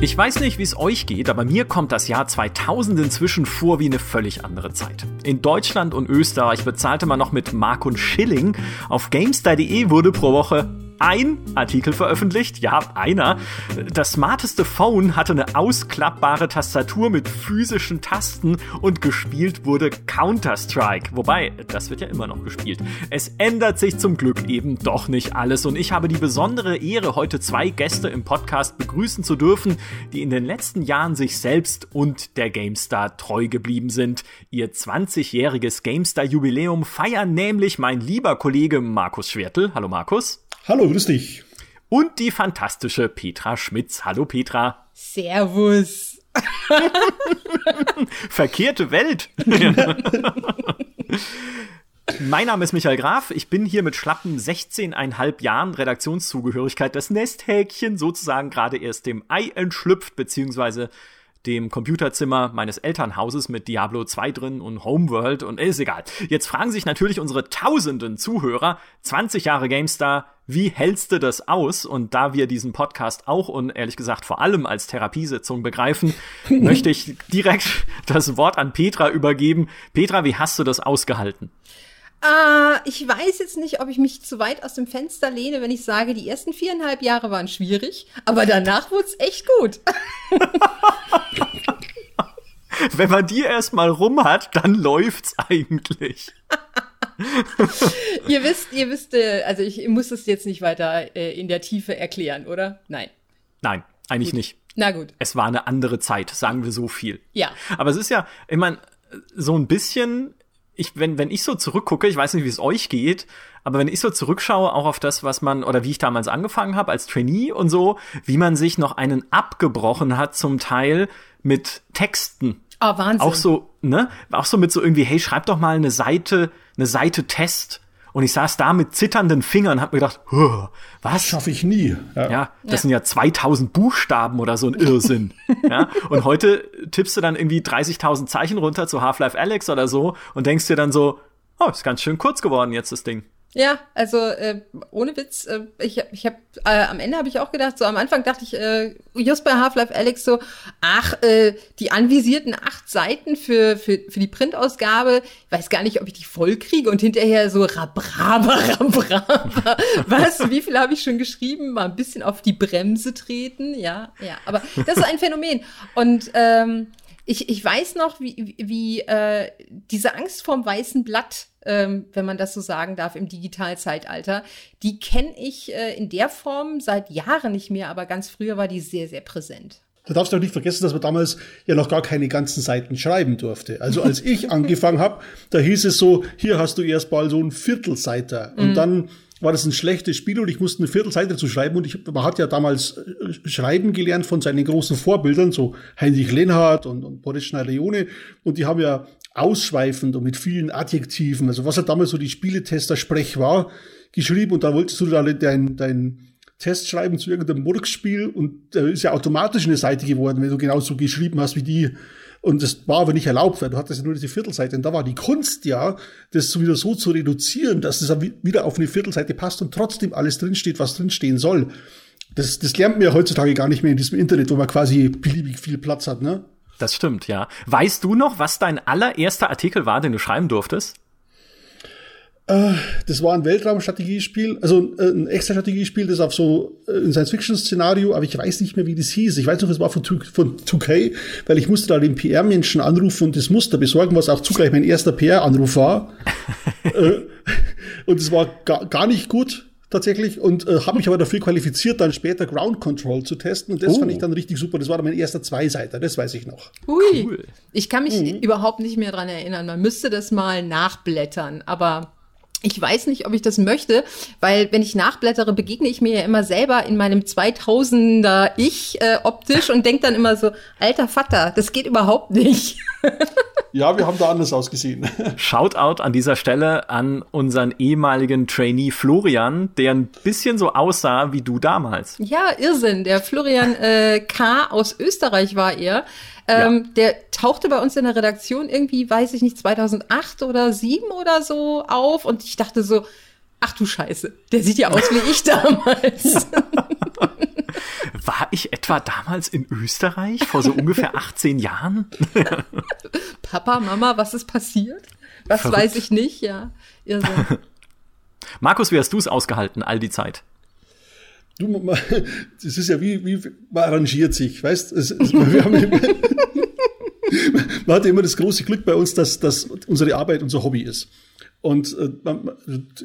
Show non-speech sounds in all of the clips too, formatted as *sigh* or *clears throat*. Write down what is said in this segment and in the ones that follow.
Ich weiß nicht, wie es euch geht, aber mir kommt das Jahr 2000 inzwischen vor wie eine völlig andere Zeit. In Deutschland und Österreich bezahlte man noch mit Mark und Schilling. Auf GameStar.de wurde pro Woche ein Artikel veröffentlicht. Ja, einer. Das smarteste Phone hatte eine ausklappbare Tastatur mit physischen Tasten und gespielt wurde Counter-Strike. Wobei, das wird ja immer noch gespielt. Es ändert sich zum Glück eben doch nicht alles und ich habe die besondere Ehre, heute zwei Gäste im Podcast begrüßen zu dürfen, die in den letzten Jahren sich selbst und der GameStar treu geblieben sind. Ihr 20-jähriges GameStar-Jubiläum feiern nämlich mein lieber Kollege Markus Schwertel. Hallo Markus. Hallo, grüß dich. Und die fantastische Petra Schmitz. Hallo Petra. Servus. *laughs* Verkehrte Welt. *laughs* Mein Name ist Michael Graf. Ich bin hier mit schlappen 16,5 Jahren Redaktionszugehörigkeit das Nesthäkchen sozusagen gerade erst dem Ei entschlüpft, beziehungsweise dem Computerzimmer meines Elternhauses mit Diablo 2 drin und Homeworld und ist egal. Jetzt fragen sich natürlich unsere tausenden Zuhörer, 20 Jahre GameStar, wie hältst du das aus? Und da wir diesen Podcast auch und ehrlich gesagt vor allem als Therapiesitzung begreifen, *laughs* möchte ich direkt das Wort an Petra übergeben. Petra, wie hast du das ausgehalten? Äh, ich weiß jetzt nicht, ob ich mich zu weit aus dem Fenster lehne, wenn ich sage, die ersten viereinhalb Jahre waren schwierig, aber danach wurde es echt gut. *laughs* wenn man die erstmal rum hat, dann läuft's eigentlich. *laughs* ihr wisst, ihr wisst, äh, also ich muss es jetzt nicht weiter äh, in der Tiefe erklären, oder? Nein. Nein, eigentlich gut. nicht. Na gut. Es war eine andere Zeit, sagen wir so viel. Ja. Aber es ist ja, ich meine, so ein bisschen ich, wenn, wenn ich so zurückgucke, ich weiß nicht, wie es euch geht, aber wenn ich so zurückschaue, auch auf das, was man, oder wie ich damals angefangen habe als Trainee und so, wie man sich noch einen abgebrochen hat, zum Teil mit Texten. Oh, Wahnsinn. Auch so, ne? Auch so mit so irgendwie, hey, schreib doch mal eine Seite, eine Seite Test. Und ich saß da mit zitternden Fingern und hab mir gedacht, was? Schaffe ich nie. Ja, ja das ja. sind ja 2000 Buchstaben oder so ein Irrsinn. *laughs* ja? Und heute tippst du dann irgendwie 30.000 Zeichen runter zu Half-Life Alex oder so und denkst dir dann so, oh, ist ganz schön kurz geworden jetzt das Ding. Ja, also äh, ohne Witz, äh, ich, ich habe äh, am Ende habe ich auch gedacht, so am Anfang dachte ich äh, just bei Half-Life Alex so, ach, äh, die anvisierten acht Seiten für, für, für die Printausgabe, ich weiß gar nicht, ob ich die voll kriege und hinterher so rabraba, rabraba. Was, wie viel habe ich schon geschrieben? Mal ein bisschen auf die Bremse treten, ja, ja. Aber das ist ein Phänomen. Und ähm, ich, ich weiß noch, wie, wie äh, diese Angst vorm weißen Blatt ähm, wenn man das so sagen darf, im Digitalzeitalter. Die kenne ich äh, in der Form seit Jahren nicht mehr, aber ganz früher war die sehr, sehr präsent. Da darfst du auch nicht vergessen, dass man damals ja noch gar keine ganzen Seiten schreiben durfte. Also als ich *laughs* angefangen habe, da hieß es so, hier hast du erst mal so ein Viertelseiter. Und mm. dann war das ein schlechtes Spiel und ich musste eine Viertelseite zu schreiben und ich, man hat ja damals äh, Schreiben gelernt von seinen großen Vorbildern, so Heinrich Lenhardt und, und Boris Schneider-Jone und die haben ja ausschweifend und mit vielen Adjektiven, also was ja damals so die Spieletester-Sprech war, geschrieben und da wolltest du dann dein, dein Test schreiben zu irgendeinem Murksspiel und da ist ja automatisch eine Seite geworden, wenn du genauso geschrieben hast wie die. Und das war aber nicht erlaubt, weil du hattest ja nur diese Viertelseite. Und da war die Kunst ja, das wieder so zu reduzieren, dass es wieder auf eine Viertelseite passt und trotzdem alles drinsteht, was drinstehen soll. Das, das lernt man ja heutzutage gar nicht mehr in diesem Internet, wo man quasi beliebig viel Platz hat, ne? Das stimmt, ja. Weißt du noch, was dein allererster Artikel war, den du schreiben durftest? Äh, das war ein Weltraumstrategiespiel, also äh, ein extra Strategiespiel, das auf so äh, ein Science-Fiction-Szenario, aber ich weiß nicht mehr, wie das hieß. Ich weiß noch, es war von, 2, von 2K, weil ich musste da den PR-Menschen anrufen und das Muster besorgen, was auch zugleich mein erster PR-Anruf war. *laughs* und es war gar, gar nicht gut tatsächlich und äh, habe mich aber dafür qualifiziert, dann später Ground Control zu testen und das oh. fand ich dann richtig super. Das war dann mein erster Zweiseiter, das weiß ich noch. Ui, cool. ich kann mich mhm. überhaupt nicht mehr dran erinnern. Man müsste das mal nachblättern, aber ich weiß nicht, ob ich das möchte, weil wenn ich nachblättere, begegne ich mir ja immer selber in meinem 2000er Ich äh, optisch und denke dann immer so, alter Vater, das geht überhaupt nicht. *laughs* ja, wir haben da anders ausgesehen. Shoutout an dieser Stelle an unseren ehemaligen Trainee Florian, der ein bisschen so aussah wie du damals. Ja, Irrsinn. Der Florian äh, K. aus Österreich war er. Ähm, ja. Der tauchte bei uns in der Redaktion irgendwie, weiß ich nicht, 2008 oder 2007 oder so auf und ich dachte so, ach du Scheiße, der sieht ja aus wie ich *laughs* damals. War ich etwa damals in Österreich vor so ungefähr 18 Jahren? *laughs* Papa, Mama, was ist passiert? Das Verrückt. weiß ich nicht, ja. Irrsinn. *laughs* Markus, wie hast du es ausgehalten, all die Zeit? Du, das *laughs* ist ja wie, wie man arrangiert sich, weißt? Es, es, wir haben immer, *laughs* man hatte immer das große Glück bei uns, dass, dass unsere Arbeit unser Hobby ist. Und äh,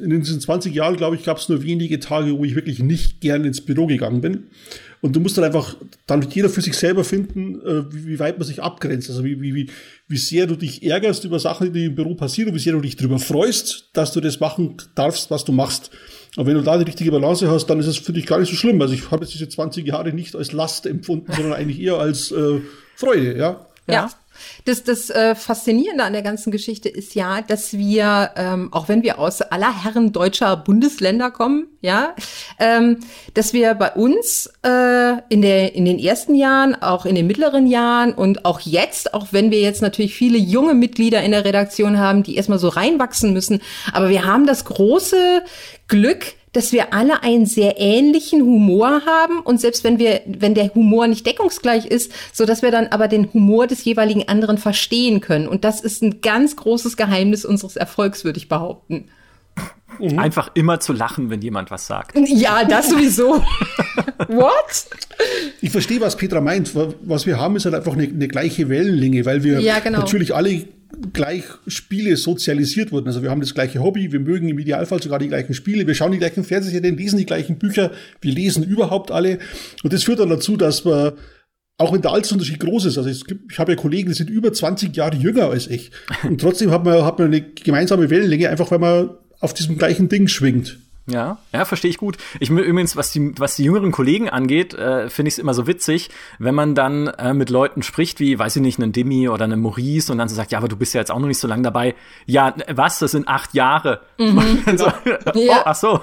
in diesen 20 Jahren, glaube ich, gab es nur wenige Tage, wo ich wirklich nicht gern ins Büro gegangen bin. Und du musst dann einfach dann jeder für sich selber finden, äh, wie, weit man sich abgrenzt. Also wie, wie, wie sehr du dich ärgerst über Sachen, die im Büro passieren und wie sehr du dich darüber freust, dass du das machen darfst, was du machst. Und wenn du da die richtige Balance hast, dann ist es für dich gar nicht so schlimm. Also ich habe jetzt diese 20 Jahre nicht als Last empfunden, sondern eigentlich eher als äh, Freude, ja. Ja. Das, das äh, Faszinierende an der ganzen Geschichte ist ja, dass wir, ähm, auch wenn wir aus aller Herren deutscher Bundesländer kommen, ja, ähm, dass wir bei uns äh, in, der, in den ersten Jahren, auch in den mittleren Jahren und auch jetzt, auch wenn wir jetzt natürlich viele junge Mitglieder in der Redaktion haben, die erstmal so reinwachsen müssen, aber wir haben das große Glück, dass wir alle einen sehr ähnlichen Humor haben und selbst wenn wir, wenn der Humor nicht deckungsgleich ist, so dass wir dann aber den Humor des jeweiligen anderen verstehen können. Und das ist ein ganz großes Geheimnis unseres Erfolgs, würde ich behaupten. Mhm. Einfach immer zu lachen, wenn jemand was sagt. Ja, das sowieso. *laughs* What? Ich verstehe, was Petra meint. Was wir haben, ist halt einfach eine, eine gleiche Wellenlänge, weil wir ja, genau. natürlich alle gleich Spiele sozialisiert wurden. Also wir haben das gleiche Hobby, wir mögen im Idealfall sogar die gleichen Spiele, wir schauen die gleichen Fernsehserien, lesen die gleichen Bücher, wir lesen überhaupt alle. Und das führt dann dazu, dass wir auch wenn der Altersunterschied groß ist, also es gibt, ich habe ja Kollegen, die sind über 20 Jahre jünger als ich. *laughs* Und trotzdem hat man, hat man eine gemeinsame Wellenlänge, einfach weil man auf diesem gleichen Ding schwingt. Ja, ja, verstehe ich gut. Ich übrigens, was die, was die jüngeren Kollegen angeht, äh, finde ich es immer so witzig, wenn man dann äh, mit Leuten spricht, wie, weiß ich nicht, einen Demi oder einen Maurice und dann so sagt, ja, aber du bist ja jetzt auch noch nicht so lange dabei. Ja, was? Das sind acht Jahre. Mhm. *laughs* so, ja. Oh, ach so.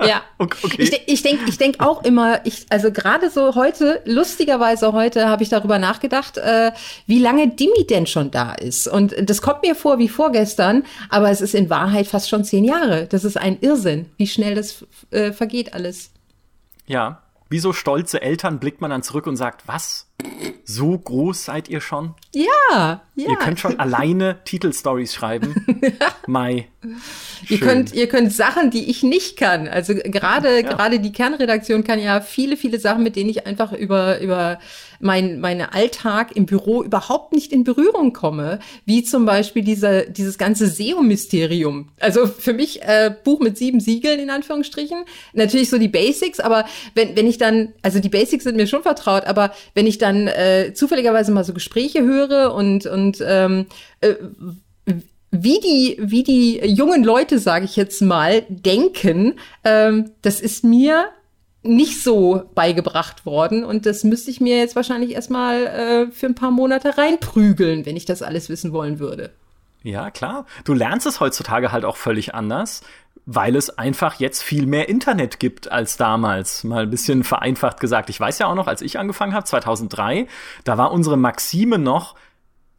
Ja. *laughs* okay. Ich, ich denke ich denk auch immer, ich, also gerade so heute, lustigerweise heute habe ich darüber nachgedacht, äh, wie lange Dimi denn schon da ist. Und das kommt mir vor wie vorgestern, aber es ist in Wahrheit fast schon zehn Jahre. Das ist ein Irrsinn, wie schnell das äh, vergeht alles. Ja. Wie so stolze Eltern blickt man dann zurück und sagt, was? So groß seid ihr schon? Ja, ja. Ihr könnt schon *laughs* alleine Titelstories schreiben. *laughs* Mai. Ihr könnt, ihr könnt Sachen, die ich nicht kann. Also gerade, ja. gerade die Kernredaktion kann ja viele, viele Sachen, mit denen ich einfach über, über mein, mein Alltag im Büro überhaupt nicht in Berührung komme. Wie zum Beispiel diese, dieses ganze SEO-Mysterium. Also für mich, äh, Buch mit sieben Siegeln, in Anführungsstrichen. Natürlich so die Basics, aber wenn, wenn ich dann, also die Basics sind mir schon vertraut, aber wenn ich dann äh, zufälligerweise mal so Gespräche höre und, und ähm, äh, wie die, wie die jungen Leute, sage ich jetzt mal, denken, ähm, das ist mir nicht so beigebracht worden und das müsste ich mir jetzt wahrscheinlich erstmal äh, für ein paar Monate reinprügeln, wenn ich das alles wissen wollen würde. Ja, klar. Du lernst es heutzutage halt auch völlig anders, weil es einfach jetzt viel mehr Internet gibt als damals. Mal ein bisschen vereinfacht gesagt. Ich weiß ja auch noch, als ich angefangen habe, 2003, da war unsere Maxime noch,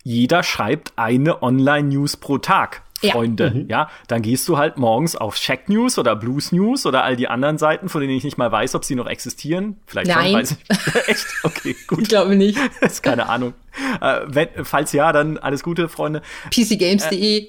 jeder schreibt eine Online-News pro Tag. Freunde, ja. Mhm. ja, dann gehst du halt morgens auf Check News oder Blues News oder all die anderen Seiten, von denen ich nicht mal weiß, ob sie noch existieren. Vielleicht Nein. schon, weiß ich. *laughs* Echt? Okay, *laughs* gut. Ich glaube nicht. *laughs* ist keine Ahnung. Äh, wenn, falls ja, dann alles Gute, Freunde. PCGames.de. Äh,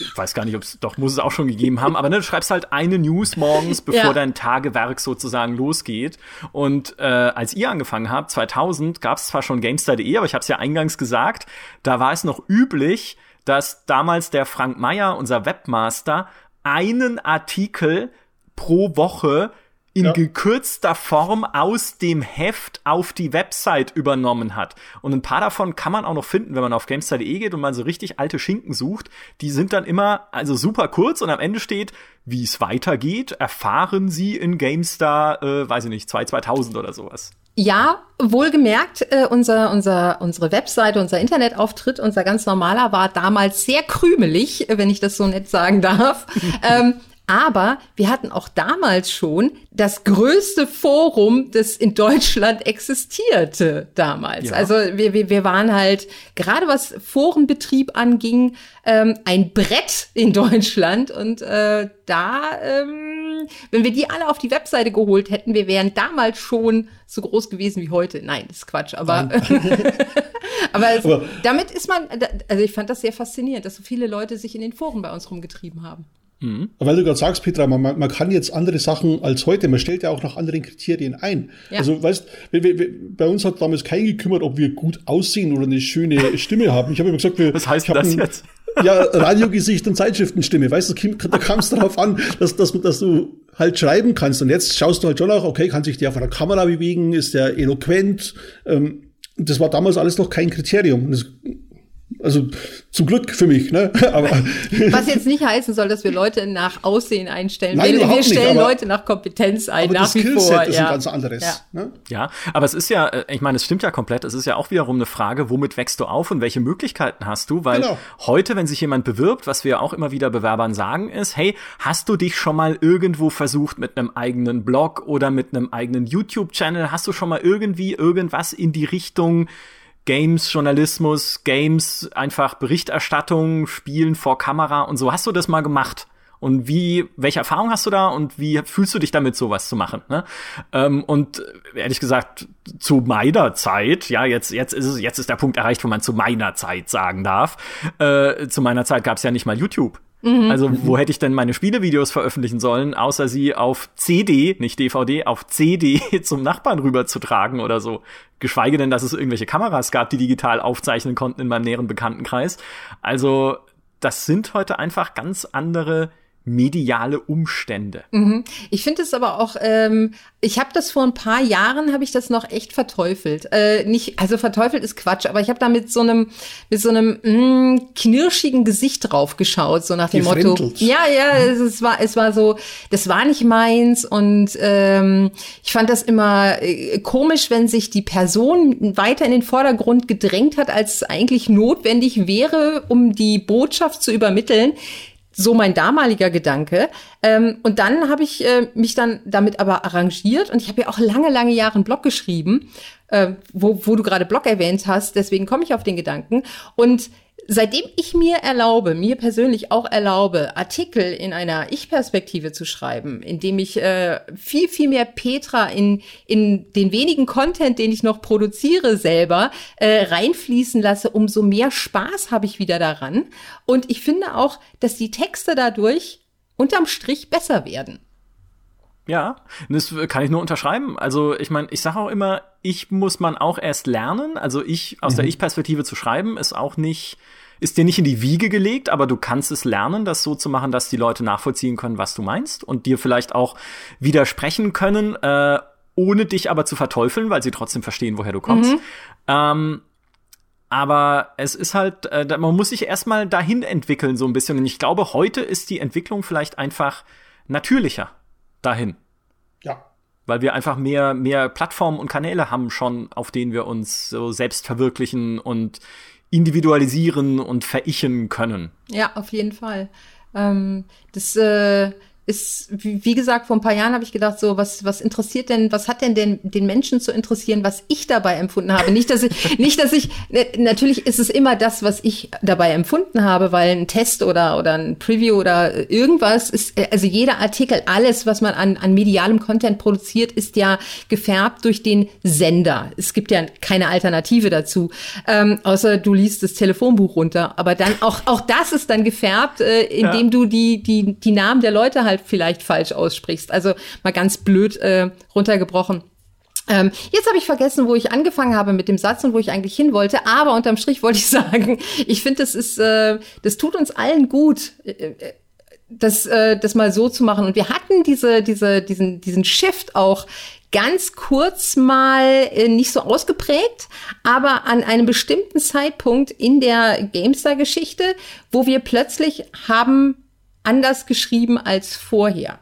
ich weiß gar nicht, ob es doch muss es auch schon gegeben haben, aber ne, du schreibst halt eine News morgens, *laughs* bevor ja. dein Tagewerk sozusagen losgeht. Und äh, als ihr angefangen habt, 2000, gab es zwar schon GameStar.de, aber ich habe es ja eingangs gesagt, da war es noch üblich, dass damals der Frank Meyer, unser Webmaster, einen Artikel pro Woche in ja. gekürzter Form aus dem Heft auf die Website übernommen hat. Und ein paar davon kann man auch noch finden, wenn man auf gamestar.de geht und man so richtig alte Schinken sucht. Die sind dann immer also super kurz und am Ende steht, wie es weitergeht, erfahren Sie in GameStar, äh, weiß ich nicht, 2 2000 oder sowas. Ja, wohlgemerkt, äh, unser, unser, unsere Webseite, unser Internetauftritt, unser ganz normaler war damals sehr krümelig, wenn ich das so nett sagen darf. *laughs* ähm, aber wir hatten auch damals schon das größte Forum, das in Deutschland existierte damals. Ja. Also wir, wir, wir waren halt, gerade was Forenbetrieb anging, ähm, ein Brett in Deutschland. Und äh, da ähm, hm, wenn wir die alle auf die Webseite geholt hätten, wir wären damals schon so groß gewesen wie heute. Nein, das ist Quatsch, aber, *laughs* aber, es, aber damit ist man, also ich fand das sehr faszinierend, dass so viele Leute sich in den Foren bei uns rumgetrieben haben. Mhm. Weil du gerade sagst, Petra, man, man kann jetzt andere Sachen als heute, man stellt ja auch nach anderen Kriterien ein. Ja. Also, weißt, wir, wir, bei uns hat damals keinen gekümmert, ob wir gut aussehen oder eine schöne Stimme haben. Ich habe immer gesagt, wir, was heißt das jetzt? *laughs* Ja, Radiogesicht und Zeitschriftenstimme. Weißt du, da kam es *laughs* darauf an, dass, dass, dass du halt schreiben kannst. Und jetzt schaust du halt schon auch, okay, kann sich der von der Kamera bewegen, ist der eloquent. Ähm, das war damals alles noch kein Kriterium. Das also zum Glück für mich, ne? *laughs* Aber Was jetzt nicht heißen soll, dass wir Leute nach Aussehen einstellen. Nein, wir, wir stellen nicht, Leute nach Kompetenz ein, aber nach das wie Skillset vor. ist ja. ein ganz anderes. Ja. Ne? ja, aber es ist ja, äh, ich meine, es stimmt ja komplett. Es ist ja auch wiederum eine Frage, womit wächst du auf und welche Möglichkeiten hast du? Weil genau. heute, wenn sich jemand bewirbt, was wir auch immer wieder Bewerbern sagen, ist, hey, hast du dich schon mal irgendwo versucht mit einem eigenen Blog oder mit einem eigenen YouTube-Channel? Hast du schon mal irgendwie irgendwas in die Richtung Games, Journalismus, Games, einfach Berichterstattung, Spielen vor Kamera und so. Hast du das mal gemacht? Und wie, welche Erfahrung hast du da und wie fühlst du dich damit, sowas zu machen? Ne? Ähm, und ehrlich gesagt, zu meiner Zeit, ja, jetzt, jetzt ist es, jetzt ist der Punkt erreicht, wo man zu meiner Zeit sagen darf. Äh, zu meiner Zeit gab es ja nicht mal YouTube. Mhm. Also, wo hätte ich denn meine Spielevideos veröffentlichen sollen, außer sie auf CD, nicht DVD, auf CD *laughs* zum Nachbarn rüberzutragen oder so. Geschweige denn, dass es irgendwelche Kameras gab, die digital aufzeichnen konnten in meinem näheren Bekanntenkreis. Also, das sind heute einfach ganz andere mediale Umstände. Mhm. Ich finde es aber auch, ähm, ich habe das vor ein paar Jahren, habe ich das noch echt verteufelt. Äh, nicht, also verteufelt ist Quatsch, aber ich habe da mit so einem, mit so einem mh, mm, knirschigen Gesicht drauf geschaut, so nach dem Motto. Ja, ja, es, es, war, es war so, das war nicht meins und ähm, ich fand das immer äh, komisch, wenn sich die Person weiter in den Vordergrund gedrängt hat, als eigentlich notwendig wäre, um die Botschaft zu übermitteln so mein damaliger Gedanke. Ähm, und dann habe ich äh, mich dann damit aber arrangiert und ich habe ja auch lange, lange Jahre einen Blog geschrieben, äh, wo, wo du gerade Blog erwähnt hast. Deswegen komme ich auf den Gedanken. Und seitdem ich mir erlaube, mir persönlich auch erlaube, Artikel in einer Ich-Perspektive zu schreiben, indem ich äh, viel, viel mehr Petra in, in den wenigen Content, den ich noch produziere selber, äh, reinfließen lasse, umso mehr Spaß habe ich wieder daran. Und ich finde auch, dass die Texte dadurch unterm Strich besser werden. Ja, das kann ich nur unterschreiben. Also ich meine, ich sage auch immer, ich muss man auch erst lernen. Also ich aus mhm. der Ich-Perspektive zu schreiben, ist auch nicht ist dir nicht in die Wiege gelegt, aber du kannst es lernen, das so zu machen, dass die Leute nachvollziehen können, was du meinst und dir vielleicht auch widersprechen können, äh, ohne dich aber zu verteufeln, weil sie trotzdem verstehen, woher du kommst. Mhm. Ähm, aber es ist halt, äh, man muss sich erstmal dahin entwickeln, so ein bisschen. Und ich glaube, heute ist die Entwicklung vielleicht einfach natürlicher dahin. Ja. Weil wir einfach mehr, mehr Plattformen und Kanäle haben schon, auf denen wir uns so selbst verwirklichen und individualisieren und verichen können. Ja, auf jeden Fall. Ähm, das äh, ist, wie gesagt, vor ein paar Jahren habe ich gedacht, so, was, was interessiert denn, was hat denn den, den Menschen zu interessieren, was ich dabei empfunden habe? Nicht, dass ich, *laughs* nicht, dass ich, ne, natürlich ist es immer das, was ich dabei empfunden habe, weil ein Test oder, oder ein Preview oder irgendwas ist, also jeder Artikel, alles, was man an, an medialem Content produziert, ist ja gefärbt durch den Sender. Es gibt ja keine Alternative dazu, ähm, außer du liest das Telefonbuch runter. Aber dann, auch, auch das ist dann gefärbt, äh, indem ja. du die, die, die Namen der Leute halt vielleicht falsch aussprichst. Also mal ganz blöd äh, runtergebrochen. Ähm, jetzt habe ich vergessen, wo ich angefangen habe mit dem Satz und wo ich eigentlich hin wollte. Aber unterm Strich wollte ich *laughs* sagen, ich finde, das ist, äh, das tut uns allen gut. Äh, äh, das, äh, das mal so zu machen. Und wir hatten diese, diese, diesen, diesen Shift auch ganz kurz mal äh, nicht so ausgeprägt, aber an einem bestimmten Zeitpunkt in der GameStar-Geschichte, wo wir plötzlich haben anders geschrieben als vorher.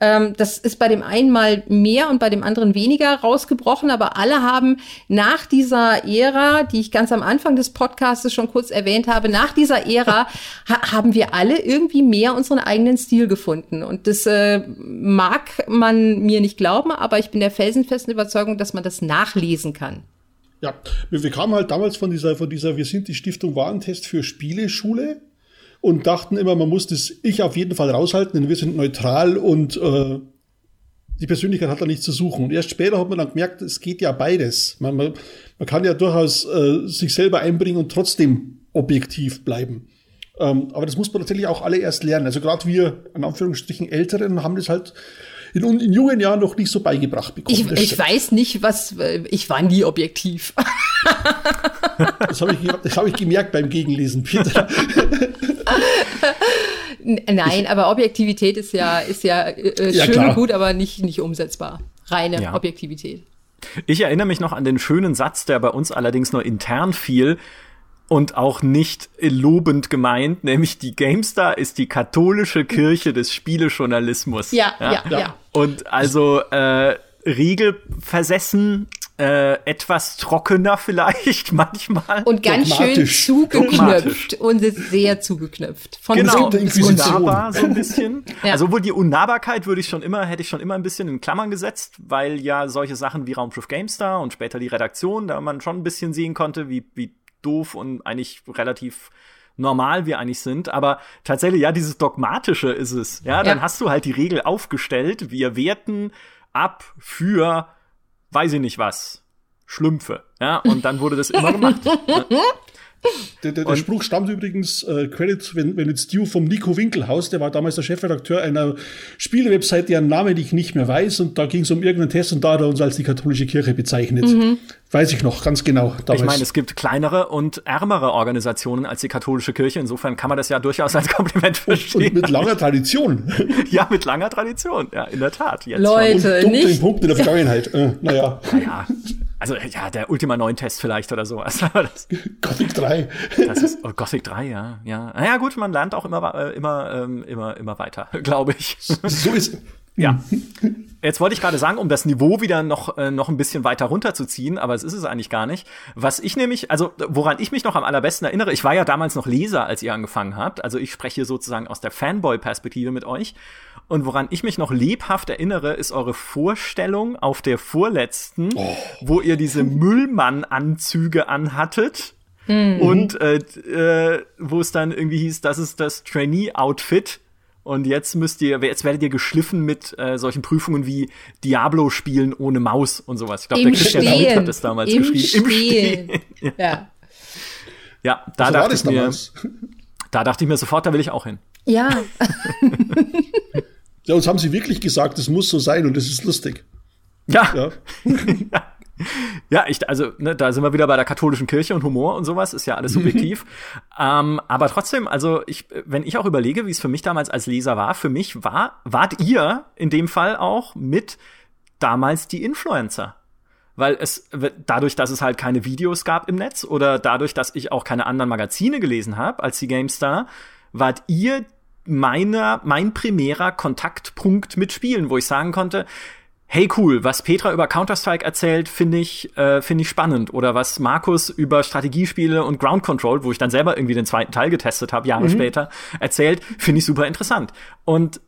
Ähm, das ist bei dem einen mal mehr und bei dem anderen weniger rausgebrochen, aber alle haben nach dieser Ära, die ich ganz am Anfang des Podcasts schon kurz erwähnt habe, nach dieser Ära *laughs* ha haben wir alle irgendwie mehr unseren eigenen Stil gefunden. Und das äh, mag man mir nicht glauben, aber ich bin der felsenfesten Überzeugung, dass man das nachlesen kann. Ja, wir, wir kamen halt damals von dieser, von dieser, wir sind die Stiftung Warentest für Spieleschule und dachten immer, man muss das Ich auf jeden Fall raushalten, denn wir sind neutral und äh, die Persönlichkeit hat da nichts zu suchen. Und erst später hat man dann gemerkt, es geht ja beides. Man, man, man kann ja durchaus äh, sich selber einbringen und trotzdem objektiv bleiben. Ähm, aber das muss man tatsächlich auch alle erst lernen. Also gerade wir, in Anführungsstrichen Älteren, haben das halt in, in jungen Jahren noch nicht so beigebracht bekommen. Ich, ich weiß nicht, was, ich war nie objektiv. das habe ich, das hab ich gemerkt beim Gegenlesen, Peter. *laughs* Nein, aber Objektivität ist ja, ist ja, äh, ja schön klar. und gut, aber nicht, nicht umsetzbar. Reine ja. Objektivität. Ich erinnere mich noch an den schönen Satz, der bei uns allerdings nur intern fiel und auch nicht lobend gemeint, nämlich die GameStar ist die katholische Kirche des Spielejournalismus. Ja, ja, ja. ja. Und also äh, regelversessen äh, etwas trockener vielleicht *laughs* manchmal. Und ganz schön zugeknöpft und sehr zugeknöpft. Von genau, unnahbar so ein bisschen. *laughs* ja. Also wohl die Unnahbarkeit würde ich schon immer, hätte ich schon immer ein bisschen in Klammern gesetzt, weil ja solche Sachen wie Raumschiff GameStar und später die Redaktion, da man schon ein bisschen sehen konnte, wie, wie doof und eigentlich relativ normal wir eigentlich sind, aber tatsächlich, ja, dieses Dogmatische ist es. Ja, dann ja. hast du halt die Regel aufgestellt, wir werten ab für weiß ich nicht was, Schlümpfe. Ja, und dann wurde das immer gemacht. Der, der, der Spruch stammt übrigens, äh, Credit, wenn, wenn jetzt Stu vom Nico Winkelhaus, der war damals der Chefredakteur einer Spielewebsite, deren Namen ich nicht mehr weiß, und da ging es um irgendeinen Test und da hat er uns als die katholische Kirche bezeichnet. Mhm. Weiß ich noch, ganz genau. Damals. Ich meine, es gibt kleinere und ärmere Organisationen als die katholische Kirche, insofern kann man das ja durchaus als Kompliment verstehen. Und, mit langer Tradition. *laughs* ja, mit langer Tradition, ja, in der Tat. Jetzt Leute, und nicht. Punkt in der Vergangenheit. Äh, naja. naja. *laughs* Also ja, der Ultima 9 Test vielleicht oder sowas. *laughs* Gothic 3. Das ist oh, Gothic 3, ja, ja. Naja, gut, man lernt auch immer äh, immer ähm, immer immer weiter, glaube ich. So ist ja. *laughs* Jetzt wollte ich gerade sagen, um das Niveau wieder noch, äh, noch ein bisschen weiter runterzuziehen, aber es ist es eigentlich gar nicht. Was ich nämlich, also woran ich mich noch am allerbesten erinnere, ich war ja damals noch Leser, als ihr angefangen habt. Also ich spreche sozusagen aus der Fanboy-Perspektive mit euch. Und woran ich mich noch lebhaft erinnere, ist eure Vorstellung auf der vorletzten, oh. wo ihr diese *laughs* Müllmann-Anzüge anhattet. Mhm. Und äh, äh, wo es dann irgendwie hieß, das ist das Trainee-Outfit. Und jetzt müsst ihr, jetzt werdet ihr geschliffen mit äh, solchen Prüfungen wie Diablo spielen ohne Maus und sowas. Ich glaube, der Christian David hat das damals Im geschrieben. Im Spiel. *laughs* ja. Ja, da also dachte ich mir, da dachte ich mir sofort, da will ich auch hin. Ja. Ja, uns haben sie wirklich gesagt, es muss so sein und es ist lustig. Ja. Ja, *laughs* *laughs* ja ich, also, ne, da sind wir wieder bei der katholischen Kirche und Humor und sowas, ist ja alles subjektiv. *laughs* ähm, aber trotzdem, also ich, wenn ich auch überlege, wie es für mich damals als Leser war, für mich war, wart ihr in dem Fall auch mit damals die Influencer weil es dadurch, dass es halt keine Videos gab im Netz oder dadurch, dass ich auch keine anderen Magazine gelesen habe als die GameStar, wart ihr meiner, mein primärer Kontaktpunkt mit Spielen, wo ich sagen konnte, hey cool, was Petra über Counter-Strike erzählt, finde ich, äh, finde ich spannend. Oder was Markus über Strategiespiele und Ground Control, wo ich dann selber irgendwie den zweiten Teil getestet habe, Jahre mhm. später, erzählt, finde ich super interessant. Und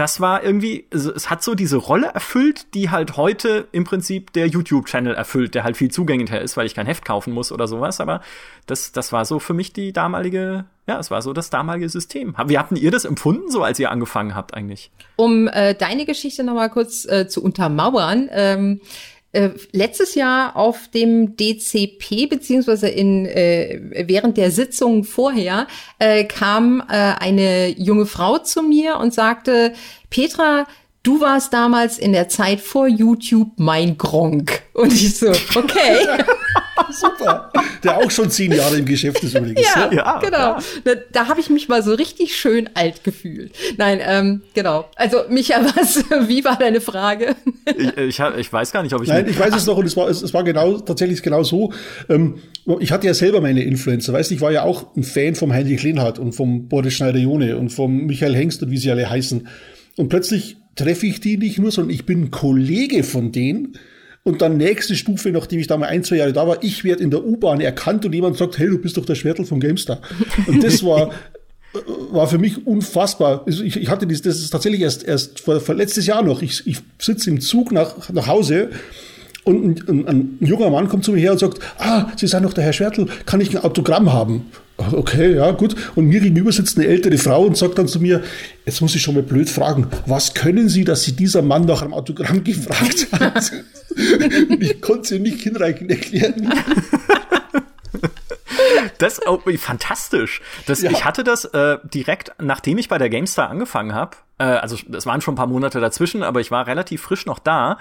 das war irgendwie, es hat so diese Rolle erfüllt, die halt heute im Prinzip der YouTube-Channel erfüllt, der halt viel zugänglicher ist, weil ich kein Heft kaufen muss oder sowas. Aber das, das war so für mich die damalige, ja, es war so das damalige System. Wie habt ihr das empfunden, so als ihr angefangen habt eigentlich? Um äh, deine Geschichte noch mal kurz äh, zu untermauern, ähm, äh, letztes Jahr auf dem DCP beziehungsweise in äh, während der Sitzung vorher äh, kam äh, eine junge Frau zu mir und sagte, Petra, du warst damals in der Zeit vor YouTube mein Gronk. Und ich so, okay. *laughs* *laughs* *laughs* Super. Der auch schon zehn Jahre im Geschäft ist übrigens. Ja, ja genau. Ja. Da, da habe ich mich mal so richtig schön alt gefühlt. Nein, ähm, genau. Also Micha, *laughs* was, wie war deine Frage? Ich, ich, ich weiß gar nicht, ob ich. Nein, ich weiß es *laughs* noch und es war, es, es war genau, tatsächlich genau so. Ähm, ich hatte ja selber meine Influencer, weißt du, ich war ja auch ein Fan vom Heinrich Lehnhardt und vom Boris Schneider-Jone und vom Michael Hengst und wie sie alle heißen. Und plötzlich treffe ich die nicht nur, sondern ich bin Kollege von denen. Und dann nächste Stufe, nachdem ich da mal ein, zwei Jahre da war, ich werde in der U-Bahn erkannt und jemand sagt, hey, du bist doch der Schwertel von GameStar. Und das war, war für mich unfassbar. Also ich, ich hatte das, das ist tatsächlich erst, erst vor, vor letztes Jahr noch. Ich, ich sitze im Zug nach, nach Hause und ein, ein, junger Mann kommt zu mir her und sagt, ah, Sie sind doch der Herr Schwertl, kann ich ein Autogramm haben? Okay, ja, gut. Und mir gegenüber sitzt eine ältere Frau und sagt dann zu mir, jetzt muss ich schon mal blöd fragen, was können Sie, dass Sie dieser Mann nach einem Autogramm *laughs* gefragt hat? *laughs* ich konnte sie nicht hinreichend erklären. Das oh, fantastisch. Das, ja. Ich hatte das äh, direkt, nachdem ich bei der GameStar angefangen habe. Äh, also es waren schon ein paar Monate dazwischen, aber ich war relativ frisch noch da.